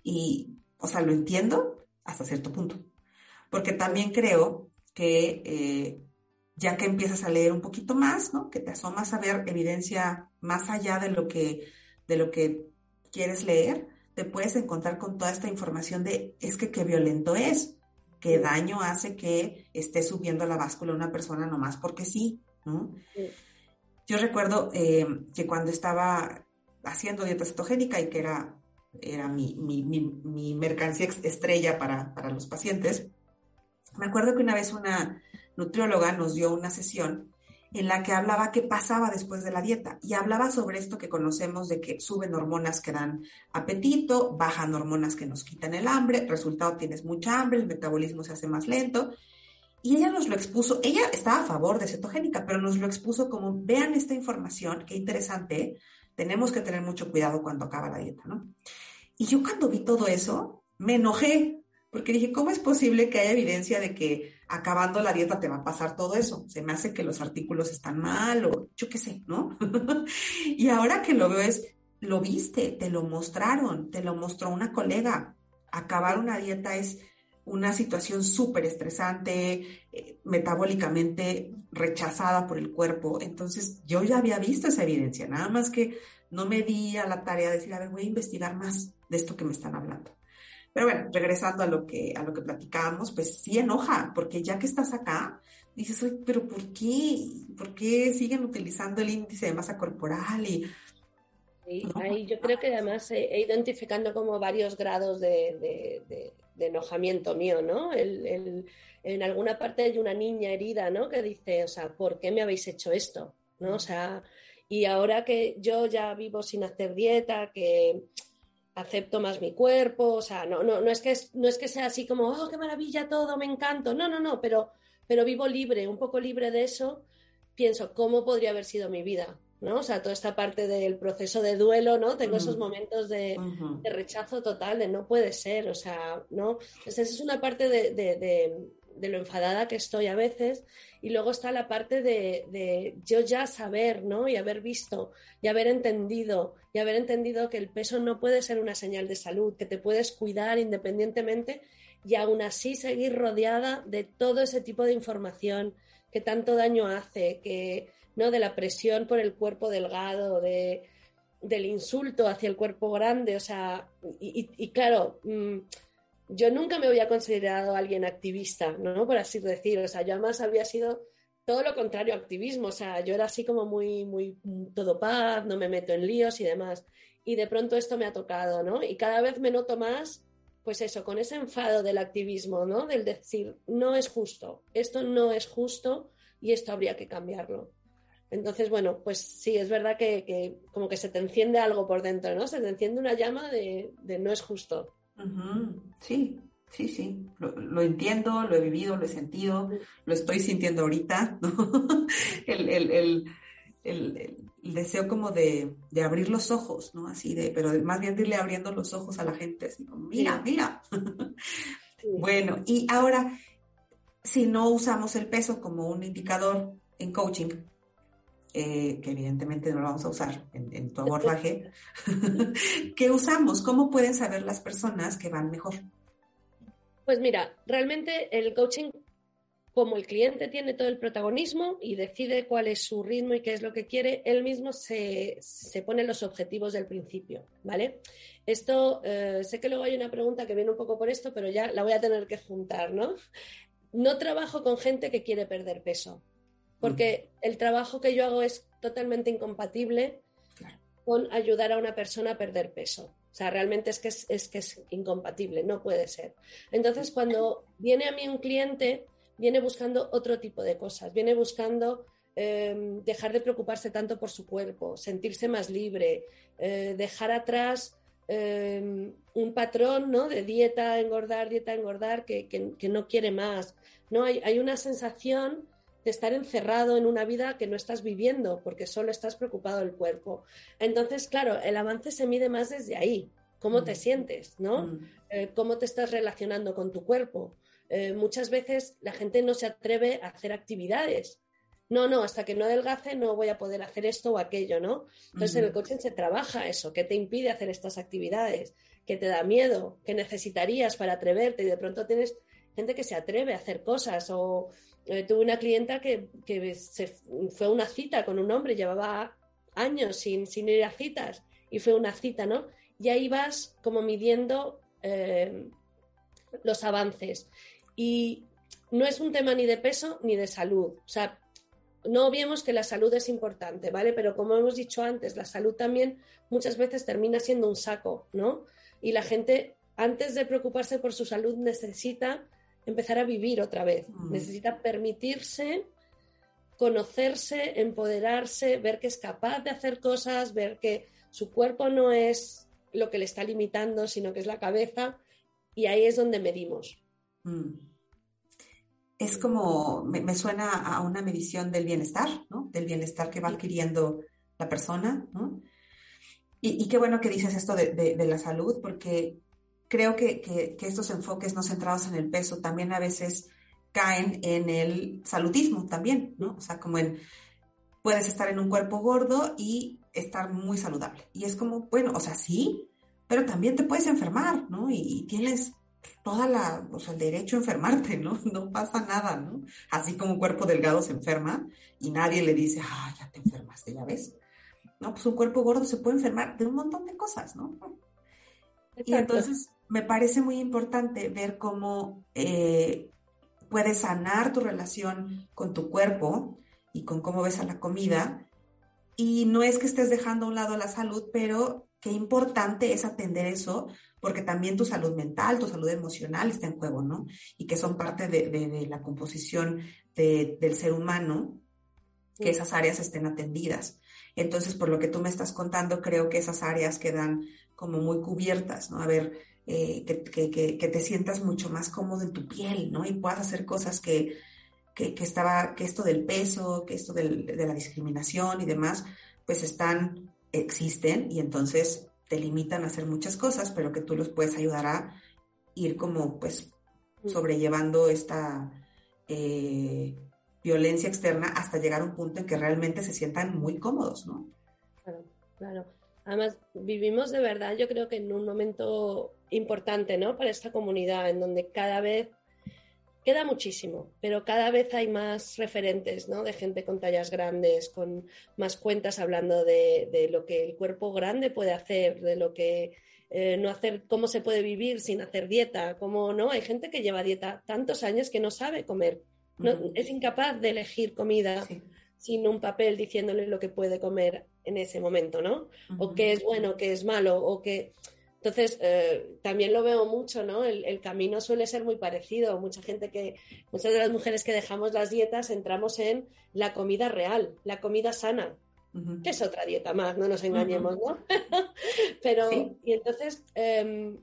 y, o sea, lo entiendo hasta cierto punto, porque también creo que eh, ya que empiezas a leer un poquito más, ¿no? Que te asomas a ver evidencia más allá de lo que, de lo que quieres leer, te puedes encontrar con toda esta información de es que qué violento es, qué daño hace que esté subiendo la báscula una persona nomás porque sí, ¿no? Yo recuerdo eh, que cuando estaba haciendo dieta cetogénica y que era, era mi, mi, mercancía estrella para, para los pacientes, me acuerdo que una vez una nutrióloga nos dio una sesión en la que hablaba qué pasaba después de la dieta y hablaba sobre esto que conocemos de que suben hormonas que dan apetito, bajan hormonas que nos quitan el hambre, resultado tienes mucha hambre, el metabolismo se hace más lento. Y ella nos lo expuso, ella estaba a favor de cetogénica, pero nos lo expuso como, vean esta información, qué interesante, tenemos que tener mucho cuidado cuando acaba la dieta, ¿no? Y yo cuando vi todo eso, me enojé, porque dije, ¿cómo es posible que haya evidencia de que acabando la dieta te va a pasar todo eso. Se me hace que los artículos están mal o yo qué sé, ¿no? <laughs> y ahora que lo veo es, lo viste, te lo mostraron, te lo mostró una colega. Acabar una dieta es una situación súper estresante, eh, metabólicamente rechazada por el cuerpo. Entonces, yo ya había visto esa evidencia, nada más que no me di a la tarea de decir, a ver, voy a investigar más de esto que me están hablando. Pero bueno, regresando a lo que, a lo que platicábamos, pues sí enoja, porque ya que estás acá, dices, Oye, pero ¿por qué? ¿Por qué siguen utilizando el índice de masa corporal? Y, sí, ahí yo creo que además he, identificando como varios grados de, enojamiento mío, ¿no? en alguna parte hay una niña herida, ¿no? Que dice, o sea, ¿por qué me habéis hecho esto? ¿No? O sea, y ahora que yo ya vivo sin hacer dieta, que acepto más mi cuerpo, o sea, no, no, no, es que, no es que sea así como, oh, qué maravilla todo, me encanto, no, no, no, pero, pero vivo libre, un poco libre de eso, pienso, ¿cómo podría haber sido mi vida? ¿no? O sea, toda esta parte del proceso de duelo, ¿no? Tengo esos momentos de, rechazo total, de no puede ser, o sea, ¿no? esa es una parte de, de lo enfadada que estoy a veces, y luego está la parte de, yo ya saber, ¿no? Y haber visto, y haber entendido, y haber entendido que el peso no puede ser una señal de salud, que te puedes cuidar independientemente y aún así seguir rodeada de todo ese tipo de información que tanto daño hace, que, ¿no? De la presión por el cuerpo delgado, de, del insulto hacia el cuerpo grande, o sea, y, claro, mm, yo nunca me había considerado alguien activista, ¿no? Por así decir, o sea, yo además había sido todo lo contrario activismo, o sea, yo era así como muy, muy todo paz, no me meto en líos y demás. Y de pronto esto me ha tocado, ¿no? Y cada vez me noto más, pues eso, con ese enfado del activismo, ¿no? Del decir, no es justo, esto no es justo y esto habría que cambiarlo. Entonces, bueno, pues sí, es verdad que, como que se te enciende algo por dentro, ¿no? Se te enciende una llama de, de no es justo. Sí, sí, sí, lo, entiendo, lo he vivido, lo he sentido, lo estoy sintiendo ahorita, <laughs> el, deseo como de, abrir los ojos, ¿no? Así de, pero más bien de irle abriendo los ojos a la gente, así como, mira, mira. <laughs> Bueno, y ahora, si no usamos el peso como un indicador en coaching, eh, que evidentemente no lo vamos a usar en, tu abordaje, <laughs> ¿qué usamos? ¿Cómo pueden saber las personas que van mejor? Pues mira, realmente el coaching como el cliente tiene todo el protagonismo y decide cuál es su ritmo y qué es lo que quiere, él mismo se, pone los objetivos del principio, ¿vale? Esto, eh, sé que luego hay una pregunta que viene un poco por esto, pero ya la voy a tener que juntar, ¿no? No trabajo con gente que quiere perder peso, porque el trabajo que yo hago es totalmente incompatible con ayudar a una persona a perder peso. O sea, realmente es que es, que es incompatible, no puede ser. Entonces, cuando viene a mí un cliente, viene buscando otro tipo de cosas, viene buscando em, dejar de preocuparse tanto por su cuerpo, sentirse más libre, eh, dejar atrás em, un patrón ¿no? de dieta, engordar, dieta, engordar, que, que, no quiere más. ¿no? Hay, hay una sensación de estar encerrado en una vida que no estás viviendo porque solo estás preocupado del cuerpo. Entonces, claro, el avance se mide más desde ahí. ¿Cómo te mm. sientes? ¿no? Mm. Eh, ¿Cómo te estás relacionando con tu cuerpo? Eh, muchas veces la gente no se atreve a hacer actividades. No, no, hasta que no adelgace no voy a poder hacer esto o aquello, ¿no? Entonces en el coaching se trabaja eso, ¿qué te impide hacer estas actividades? ¿Qué te da miedo? ¿Qué necesitarías para atreverte? Y de pronto tienes gente que se atreve a hacer cosas o eh, tuve una clienta que, se fue a una cita con un hombre, llevaba años sin, sin, ir a citas y fue una cita, ¿no? Y ahí vas como midiendo eh, los avances. Y no es un tema ni de peso ni de salud. O sea, no vemos que la salud es importante, ¿vale? Pero como hemos dicho antes, la salud también muchas veces termina siendo un saco, ¿no? Y la gente, antes de preocuparse por su salud, necesita empezar a vivir otra vez. Mm. Necesita permitirse, conocerse, empoderarse, ver que es capaz de hacer cosas, ver que su cuerpo no es lo que le está limitando, sino que es la cabeza. Y ahí es donde medimos. Mm. Es como, me, suena a una medición del bienestar, ¿no? Del bienestar que va adquiriendo la persona, ¿no? Y, qué bueno que dices esto de la salud, porque creo que, estos enfoques no centrados en el peso también a veces caen en el saludismo también, ¿no? O sea, como en, puedes estar en un cuerpo gordo y estar muy saludable. Y es como, bueno, o sea, sí, pero también te puedes enfermar, ¿no? Y, tienes toda la, o sea, el derecho a enfermarte, ¿no? <laughs> No pasa nada, ¿no? Así como un cuerpo delgado se enferma y nadie le dice, ah, ya te enfermaste, ya ves. No, pues un cuerpo gordo se puede enfermar de un montón de cosas, ¿no? Y entonces me parece muy importante ver cómo eh, puedes sanar tu relación con tu cuerpo y con cómo ves a la comida. Y no es que estés dejando a un lado la salud, pero qué importante es atender eso, porque también tu salud mental, tu salud emocional está en juego, ¿no? Y que son parte de, la composición del ser humano, que esas áreas estén atendidas. Entonces, por lo que tú me estás contando, creo que esas áreas quedan como muy cubiertas, ¿no? A ver, eh, que, te sientas mucho más cómodo en tu piel, ¿no? Y puedas hacer cosas que, estaba, que esto del peso, que esto de la discriminación y demás, pues están, existen y entonces te limitan a hacer muchas cosas, pero que tú los puedes ayudar a ir como, pues, mm. sobrellevando esta eh, violencia externa hasta llegar a un punto en que realmente se sientan muy cómodos, ¿no? Claro, claro. Además, vivimos de verdad, yo creo que en un momento importante, ¿no? Para esta comunidad, en donde cada vez queda muchísimo, pero cada vez hay más referentes, ¿no? De gente con tallas grandes, con más cuentas hablando de, lo que el cuerpo grande puede hacer, de lo que eh, no hacer, cómo se puede vivir sin hacer dieta, cómo no. Hay gente que lleva dieta tantos años que no sabe comer, no, es incapaz de elegir comida sin un papel diciéndole lo que puede comer en ese momento, ¿no? O qué es bueno, qué es malo, o qué... Entonces, eh, también lo veo mucho, ¿no? El, camino suele ser muy parecido. Mucha gente que, muchas de las mujeres que dejamos las dietas entramos en la comida real, la comida sana, que es otra dieta más, no nos engañemos, ¿no? <laughs> Pero, y entonces, em,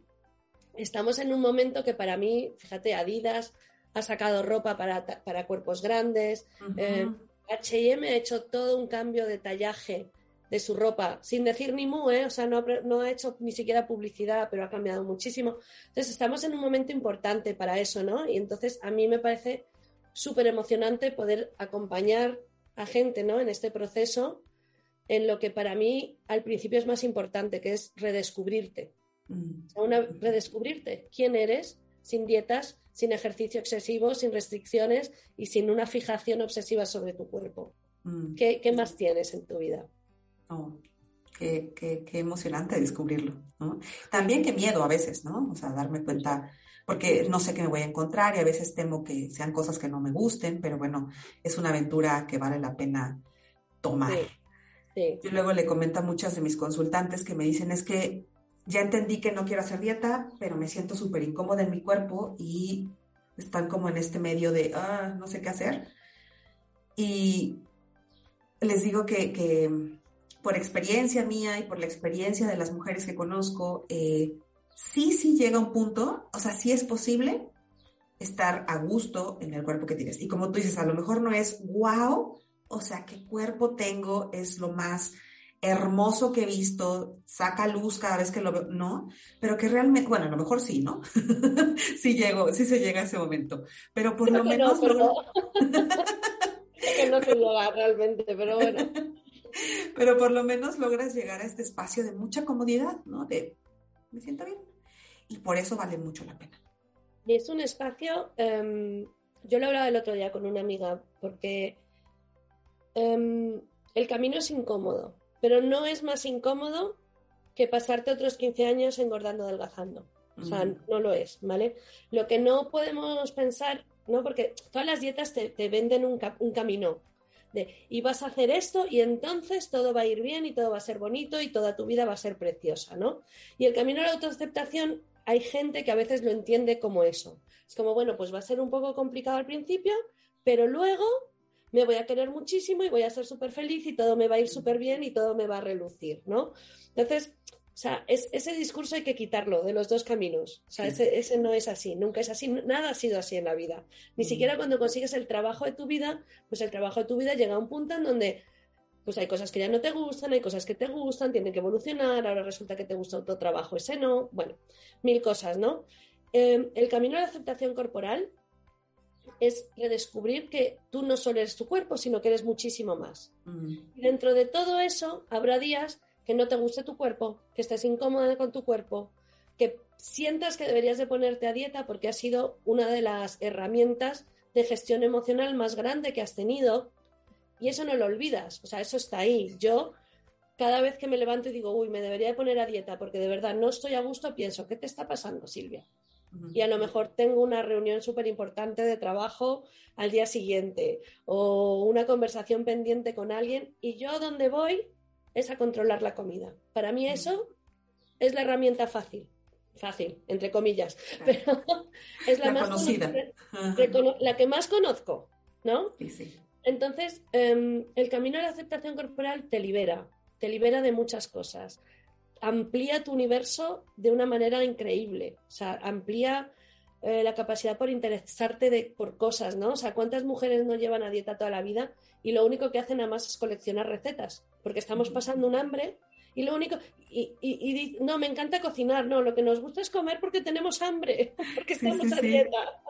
estamos en un momento que para mí, fíjate, Adidas ha sacado ropa para, cuerpos grandes, HM ha hecho todo un cambio de tallaje de su ropa, sin decir ni mu, ¿eh? o sea, no, no, ha hecho ni siquiera publicidad, pero ha cambiado muchísimo. Entonces, estamos en un momento importante para eso, ¿no? Y entonces a mí me parece súper emocionante poder acompañar a gente, ¿no? En este proceso, en lo que para mí al principio es más importante, que es redescubrirte. Mm. O sea, una, redescubrirte quién eres, sin dietas, sin ejercicio excesivo, sin restricciones y sin una fijación obsesiva sobre tu cuerpo. Mm. ¿Qué, más tienes en tu vida? Oh, qué, emocionante descubrirlo. También qué miedo a veces, ¿no? O sea, darme cuenta, porque no sé qué me voy a encontrar y a veces temo que sean cosas que no me gusten, pero bueno, es una aventura que vale la pena tomar. Yo luego le comento a muchas de mis consultantes que me dicen es que ya entendí que no quiero hacer dieta, pero me siento súper incómoda en mi cuerpo y están como en este medio de, ah, no sé qué hacer. Y les digo que, por experiencia mía y por la experiencia de las mujeres que conozco, eh, sí, sí llega un punto, o sea, sí es posible estar a gusto en el cuerpo que tienes. Y como tú dices, a lo mejor no es wow, o sea, qué cuerpo tengo es lo más hermoso que he visto, saca luz cada vez que lo veo, no, pero que realmente, bueno, a lo mejor sí, ¿no? <laughs> sí llego, sí se llega a ese momento, pero por lo menos... No, <laughs> que no se llega realmente, pero bueno. <laughs> <laughs> pero por lo menos logras llegar a este espacio de mucha comodidad, ¿no? De, me siento bien. Y por eso vale mucho la pena. Y es un espacio, em, yo lo hablaba el otro día con una amiga, porque Em, el camino es incómodo, pero no es más incómodo que pasarte otros 15 años engordando, adelgazando. O sea, no lo es, ¿vale? Lo que no podemos pensar, ¿no? Porque todas las dietas te, venden un, un, camino de, y vas a hacer esto y entonces todo va a ir bien y todo va a ser bonito y toda tu vida va a ser preciosa, ¿no? Y el camino a la autoaceptación, hay gente que a veces lo entiende como eso. Es como, bueno, pues va a ser un poco complicado al principio, pero luego me voy a querer muchísimo y voy a ser súper feliz y todo me va a ir súper bien y todo me va a relucir, ¿no? Entonces, o sea, ese discurso hay que quitarlo de los dos caminos. O sea, ese, no es así, nunca es así, nada ha sido así en la vida. Ni mm. siquiera cuando consigues el trabajo de tu vida, pues el trabajo de tu vida llega a un punto en donde pues hay cosas que ya no te gustan, hay cosas que te gustan, tienen que evolucionar, ahora resulta que te gusta otro trabajo, ese no, bueno, mil cosas, ¿no? Eh, el camino a la aceptación corporal es redescubrir que tú no solo eres tu cuerpo, sino que eres muchísimo más. Mm. Y dentro de todo eso, habrá días que no te guste tu cuerpo, que estés incómoda con tu cuerpo, que sientas que deberías de ponerte a dieta porque ha sido una de las herramientas de gestión emocional más grande que has tenido y eso no lo olvidas, o sea, eso está ahí. Yo cada vez que me levanto y digo, uy, me debería de poner a dieta porque de verdad no estoy a gusto, pienso, ¿qué te está pasando, Silvia? y a lo mejor tengo una reunión súper importante de trabajo al día siguiente o una conversación pendiente con alguien y yo donde voy es a controlar la comida. Para mí eso es la herramienta fácil, fácil, entre comillas, pero <laughs> es la, más conocida, la que más conozco, ¿no? Entonces, em, el camino a la aceptación corporal te libera, te libera de muchas cosas. Amplía tu universo de una manera increíble. O sea, amplía eh, la capacidad por interesarte de, por cosas, ¿no? O sea, ¿cuántas mujeres no llevan a dieta toda la vida y lo único que hacen además es coleccionar recetas? Porque estamos pasando un hambre y lo único, y, y, no, me encanta cocinar, no, lo que nos gusta es comer porque tenemos hambre, <laughs> porque estamos a dieta.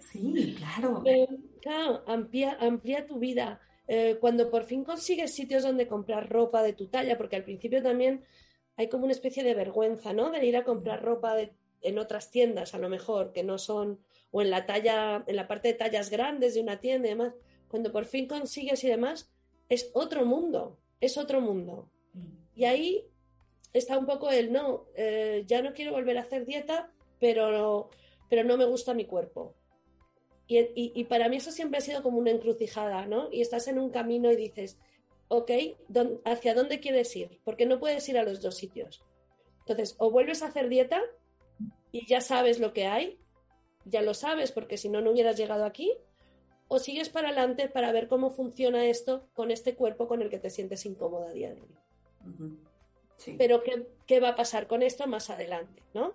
Sí, claro. Eh, claro, amplía, amplía tu vida. Eh, cuando por fin consigues sitios donde comprar ropa de tu talla, porque al principio también hay como una especie de vergüenza, ¿no? De ir a comprar ropa en otras tiendas, a lo mejor, que no son, o en la talla, en la parte de tallas grandes de una tienda y demás. Cuando por fin consigues y demás, es otro mundo, es otro mundo. Y ahí está un poco el no, eh, ya no quiero volver a hacer dieta, pero, pero no me gusta mi cuerpo. Y, para mí eso siempre ha sido como una encrucijada, ¿no? Y estás en un camino y dices, ok, ¿hacia dónde quieres ir? Porque no puedes ir a los dos sitios. Entonces, o vuelves a hacer dieta y ya sabes lo que hay, ya lo sabes porque si no, no hubieras llegado aquí, o sigues para adelante para ver cómo funciona esto con este cuerpo con el que te sientes incómoda a día de hoy. Pero ¿qué, ¿qué, va a pasar con esto más adelante, ¿no?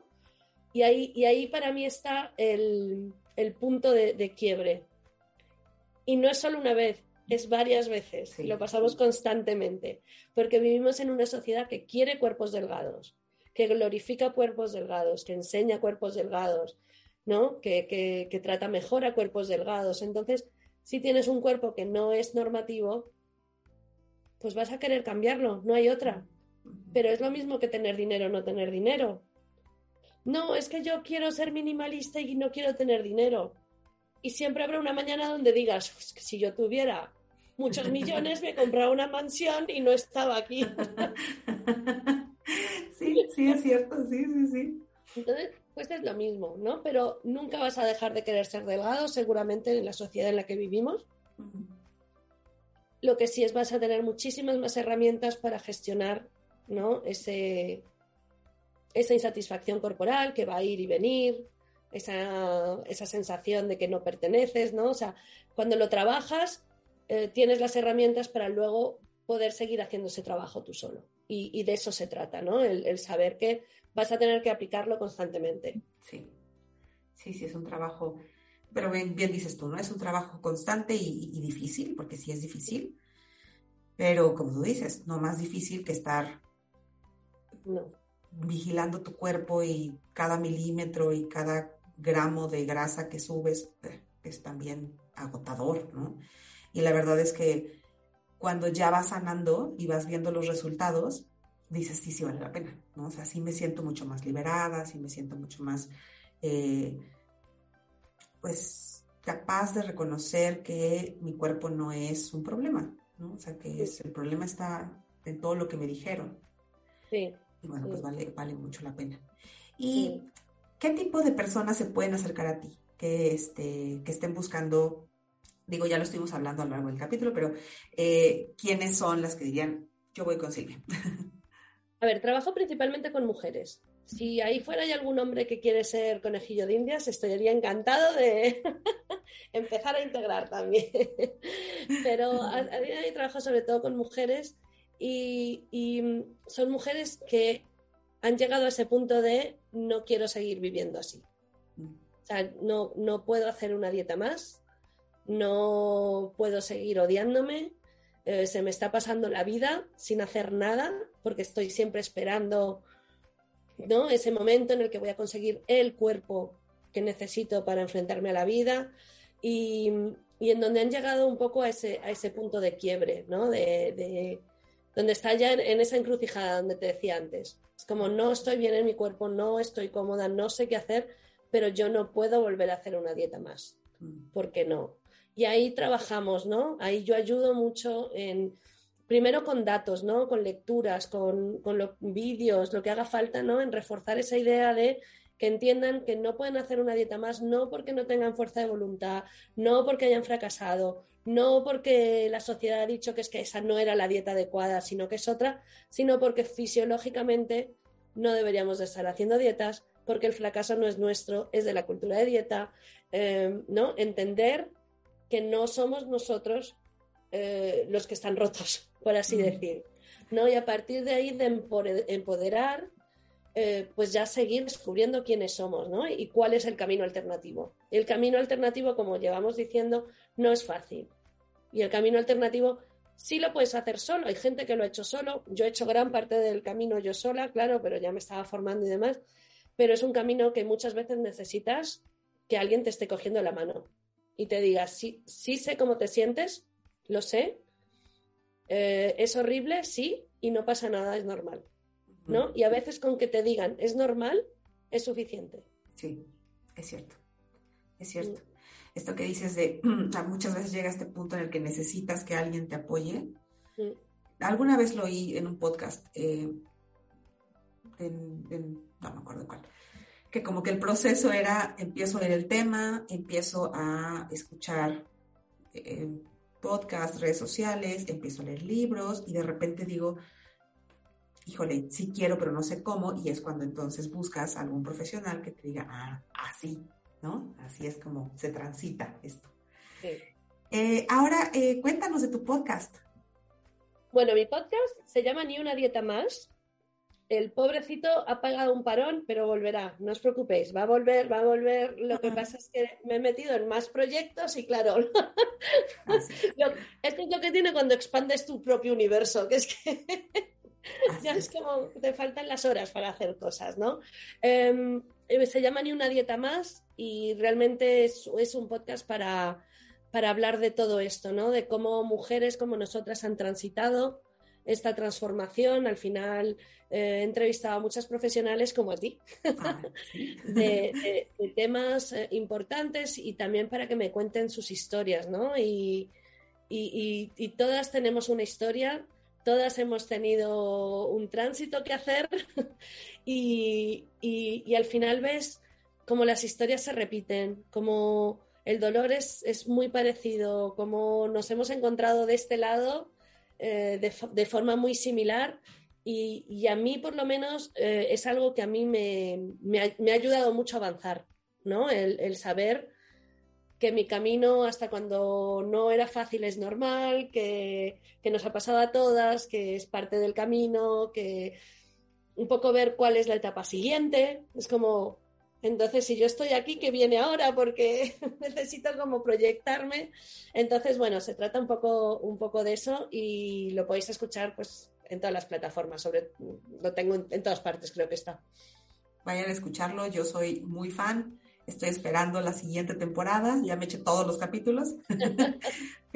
Y ahí, y ahí para mí está el, el punto de, quiebre. Y no es solo una vez, es varias veces. Lo pasamos constantemente, porque vivimos en una sociedad que quiere cuerpos delgados, que glorifica cuerpos delgados, que enseña cuerpos delgados, ¿no? Que, que trata mejor a cuerpos delgados. Entonces, si tienes un cuerpo que no es normativo, pues vas a querer cambiarlo, no hay otra. Pero es lo mismo que tener dinero o no tener dinero. no, es que yo quiero ser minimalista y no quiero tener dinero. Y siempre habrá una mañana donde digas, pues que si yo tuviera muchos millones, me compraba una mansión y no estaba aquí. <laughs> Sí, <laughs> sí, es cierto, sí, sí, sí. Entonces, pues es lo mismo, ¿no? Pero nunca vas a dejar de querer ser delgado, seguramente en la sociedad en la que vivimos. Lo que sí es vas a tener muchísimas más herramientas para gestionar, ¿no? Ese, esa insatisfacción corporal que va a ir y venir, esa, esa sensación de que no perteneces, ¿no? O sea, cuando lo trabajas, eh, tienes las herramientas para luego poder seguir haciendo ese trabajo tú solo. Y, de eso se trata, ¿no? El, saber que vas a tener que aplicarlo constantemente. Sí, sí, sí, es un trabajo, pero bien, dices tú, ¿no? Es un trabajo constante y, difícil, porque sí es difícil, pero como tú dices, no más difícil que estar vigilando tu cuerpo y cada milímetro y cada gramo de grasa que subes eh, es también agotador, ¿no? Y la verdad es que cuando ya vas sanando y vas viendo los resultados, dices, sí, sí vale la pena, ¿no? O sea, sí me siento mucho más liberada, sí me siento mucho más, eh, pues, capaz de reconocer que mi cuerpo no es un problema, ¿no? O sea, que el problema está en todo lo que me dijeron. Sí. Y bueno, pues vale, vale mucho la pena. ¿Y qué tipo de personas se pueden acercar a ti? Que, este, que estén buscando digo, ya lo estuvimos hablando a lo largo del capítulo, pero eh, ¿quiénes son las que dirían, yo voy con Silvia? <laughs> A ver, trabajo principalmente con mujeres. Si ahí fuera hay algún hombre que quiere ser conejillo de indias, estaría encantado de <laughs> empezar a integrar también. <laughs> Pero a, día de hoy trabajo sobre todo con mujeres y, y, son mujeres que han llegado a ese punto de no quiero seguir viviendo así. Mm. O sea, no, no puedo hacer una dieta más, no puedo seguir odiándome, eh, se me está pasando la vida sin hacer nada, porque estoy siempre esperando ¿no? ese momento en el que voy a conseguir el cuerpo que necesito para enfrentarme a la vida y, en donde han llegado un poco a ese, a ese punto de quiebre, ¿no? de, donde está ya en, esa encrucijada donde te decía antes. Es como no estoy bien en mi cuerpo, no estoy cómoda, no sé qué hacer, pero yo no puedo volver a hacer una dieta más. Mm. ¿Por qué no? Y ahí trabajamos, ¿no? Ahí yo ayudo mucho en, primero con datos, ¿no? Con lecturas, con, los vídeos, lo que haga falta, ¿no? En reforzar esa idea de que entiendan que no pueden hacer una dieta más, no porque no tengan fuerza de voluntad, no porque hayan fracasado, no porque la sociedad ha dicho que es que esa no era la dieta adecuada, sino que es otra, sino porque fisiológicamente no deberíamos de estar haciendo dietas, porque el fracaso no es nuestro, es de la cultura de dieta, eh, ¿no? Entender que no somos nosotros eh, los que están rotos, <laughs> por así decir. ¿no? Y a partir de ahí de empoderar, eh, pues ya seguir descubriendo quiénes somos ¿no? y cuál es el camino alternativo. El camino alternativo, como llevamos diciendo, no es fácil. Y el camino alternativo sí lo puedes hacer solo. Hay gente que lo ha hecho solo. Yo he hecho gran parte del camino yo sola, claro, pero ya me estaba formando y demás. Pero es un camino que muchas veces necesitas que alguien te esté cogiendo la mano y te diga, sí, sí sé cómo te sientes, lo sé, eh, es horrible, sí, y no pasa nada, es normal. ¿no? Y a veces con que te digan, es normal, es suficiente. Sí, es cierto, es cierto. Mm. Esto que dices de, <clears throat> muchas veces llega a este punto en el que necesitas que alguien te apoye. Mm. Alguna vez lo oí en un podcast, eh, no me acuerdo cuál, que como que el proceso era, empiezo a leer el tema, empiezo a escuchar eh, podcasts, redes sociales, empiezo a leer libros y de repente digo, híjole, sí quiero, pero no sé cómo, y es cuando entonces buscas a algún profesional que te diga, ah, así, ¿no? Así es como se transita esto. Eh, ahora, eh, cuéntanos de tu podcast. Bueno, mi podcast se llama Ni una dieta más el pobrecito ha pagado un parón, pero volverá, no os preocupéis, va a volver, va a volver. Lo que pasa es que me he metido en más proyectos y claro, <laughs> es lo que tiene cuando expandes tu propio universo, que es que <laughs> ya es como te faltan las horas para hacer cosas, ¿no? Em, eh, se llama Ni una dieta más y realmente es, es un podcast para, para hablar de todo esto, ¿no? De cómo mujeres como nosotras han transitado esta transformación. Al final eh, he entrevistado a muchas profesionales como a ti ah, <laughs> de, temas eh, importantes y también para que me cuenten sus historias, ¿no? Y, y, todas tenemos una historia, todas hemos tenido un tránsito que hacer <laughs> y, al final ves como las historias se repiten, como el dolor es, es muy parecido, como nos hemos encontrado de este lado eh, de, forma muy similar y, a mí por lo menos eh, es algo que a mí me, me, ha, ayudado mucho a avanzar, ¿no? El, saber que mi camino hasta cuando no era fácil es normal, que, que, nos ha pasado a todas, que es parte del camino, que un poco ver cuál es la etapa siguiente. Es como, entonces, si yo estoy aquí, ¿qué viene ahora? Porque <laughs> necesito como proyectarme. Entonces, bueno, se trata un poco, un poco de eso y lo podéis escuchar pues en todas las plataformas. Sobre, lo tengo en, todas partes, creo que está. Vayan a escucharlo, yo soy muy fan. Estoy esperando la siguiente temporada, ya me eché todos los capítulos. <laughs> <laughs>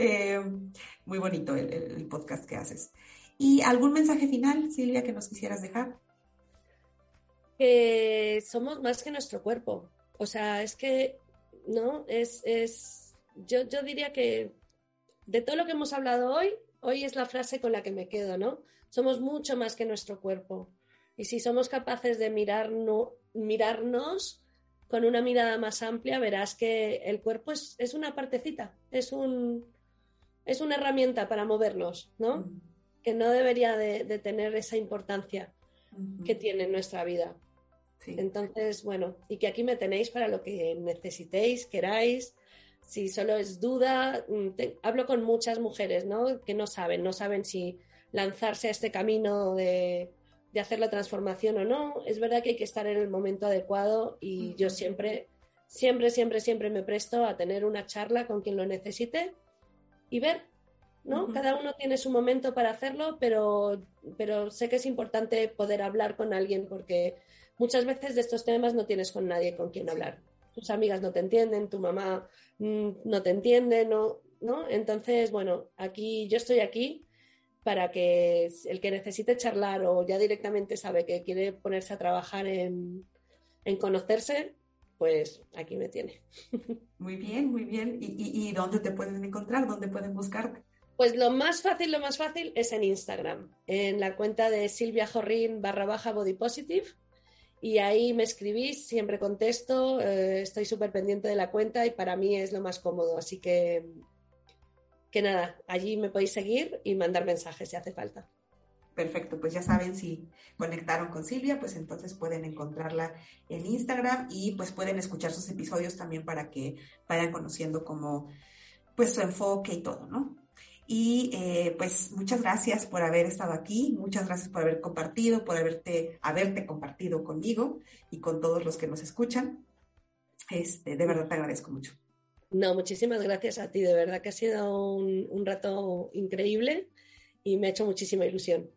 Eh, muy bonito el podcast que haces. ¿Y algún mensaje final, Silvia, que nos quisieras dejar? Que somos más que nuestro cuerpo. O sea, es que, ¿no? Es, es, yo, yo diría que de todo lo que hemos hablado hoy, hoy es la frase con la que me quedo, ¿no? Somos mucho más que nuestro cuerpo. Y si somos capaces de mirar, mirarnos con una mirada más amplia, verás que el cuerpo es, es una partecita, es, un, es una herramienta para movernos, ¿no? Que no debería de, de tener esa importancia que tiene en nuestra vida. Entonces, bueno, y que aquí me tenéis para lo que necesitéis, queráis. Si solo es duda, mm, hablo con muchas mujeres, ¿no? Que no saben, no saben si lanzarse a este camino de, hacer la transformación o no. Es verdad que hay que estar en el momento adecuado y yo siempre, siempre, siempre, siempre me presto a tener una charla con quien lo necesite y ver, ¿no? Cada uno tiene su momento para hacerlo, pero, pero sé que es importante poder hablar con alguien porque muchas veces de estos temas no tienes con nadie con quien hablar. Tus amigas no te entienden, tu mamá mm, no te entiende, ¿no? ¿no? Entonces, bueno, aquí yo estoy aquí para que el que necesite charlar o ya directamente sabe que quiere ponerse a trabajar en, conocerse, pues aquí me tiene. <laughs> Muy bien, muy bien. ¿Y, dónde te pueden encontrar? ¿Dónde pueden buscarte? Pues lo más fácil, lo más fácil es en Instagram, en la cuenta de Silvia Jorrín barra baja body positive y ahí me escribís, siempre contesto, eh, estoy súper pendiente de la cuenta y para mí es lo más cómodo. Así que, que nada, allí me podéis seguir y mandar mensajes si hace falta. Perfecto, pues ya saben si conectaron con Silvia, pues entonces pueden encontrarla en Instagram y pues pueden escuchar sus episodios también para que vayan conociendo como pues su enfoque y todo, ¿no? Y eh, pues muchas gracias por haber estado aquí, muchas gracias por haber compartido, por haberte, haberte compartido conmigo y con todos los que nos escuchan. Este, de verdad te agradezco mucho. No, muchísimas gracias a ti, de verdad que ha sido un, rato increíble y me ha hecho muchísima ilusión.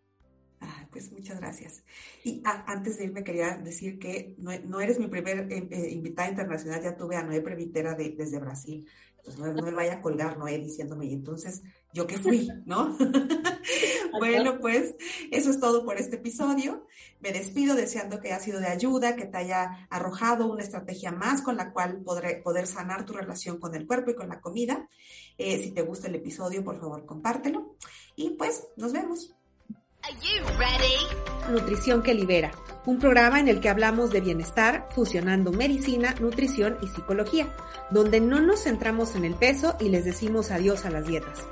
Ah, pues muchas gracias. Y antes de irme quería decir que no, eres mi primer eh, eh, invitada internacional, ya tuve a Noé Previtera de, desde Brasil. Entonces no, no me vaya a colgar Noé diciéndome, y entonces yo que fui, ¿no? <laughs> bueno, pues eso es todo por este episodio. Me despido deseando que haya sido de ayuda, que te haya arrojado una estrategia más con la cual podré, poder sanar tu relación con el cuerpo y con la comida. Eh, si te gusta el episodio, por favor, compártelo. Y pues nos vemos. Nutrición que libera, un programa en el que hablamos de bienestar fusionando medicina, nutrición y psicología, donde no nos centramos en el peso y les decimos adiós a las dietas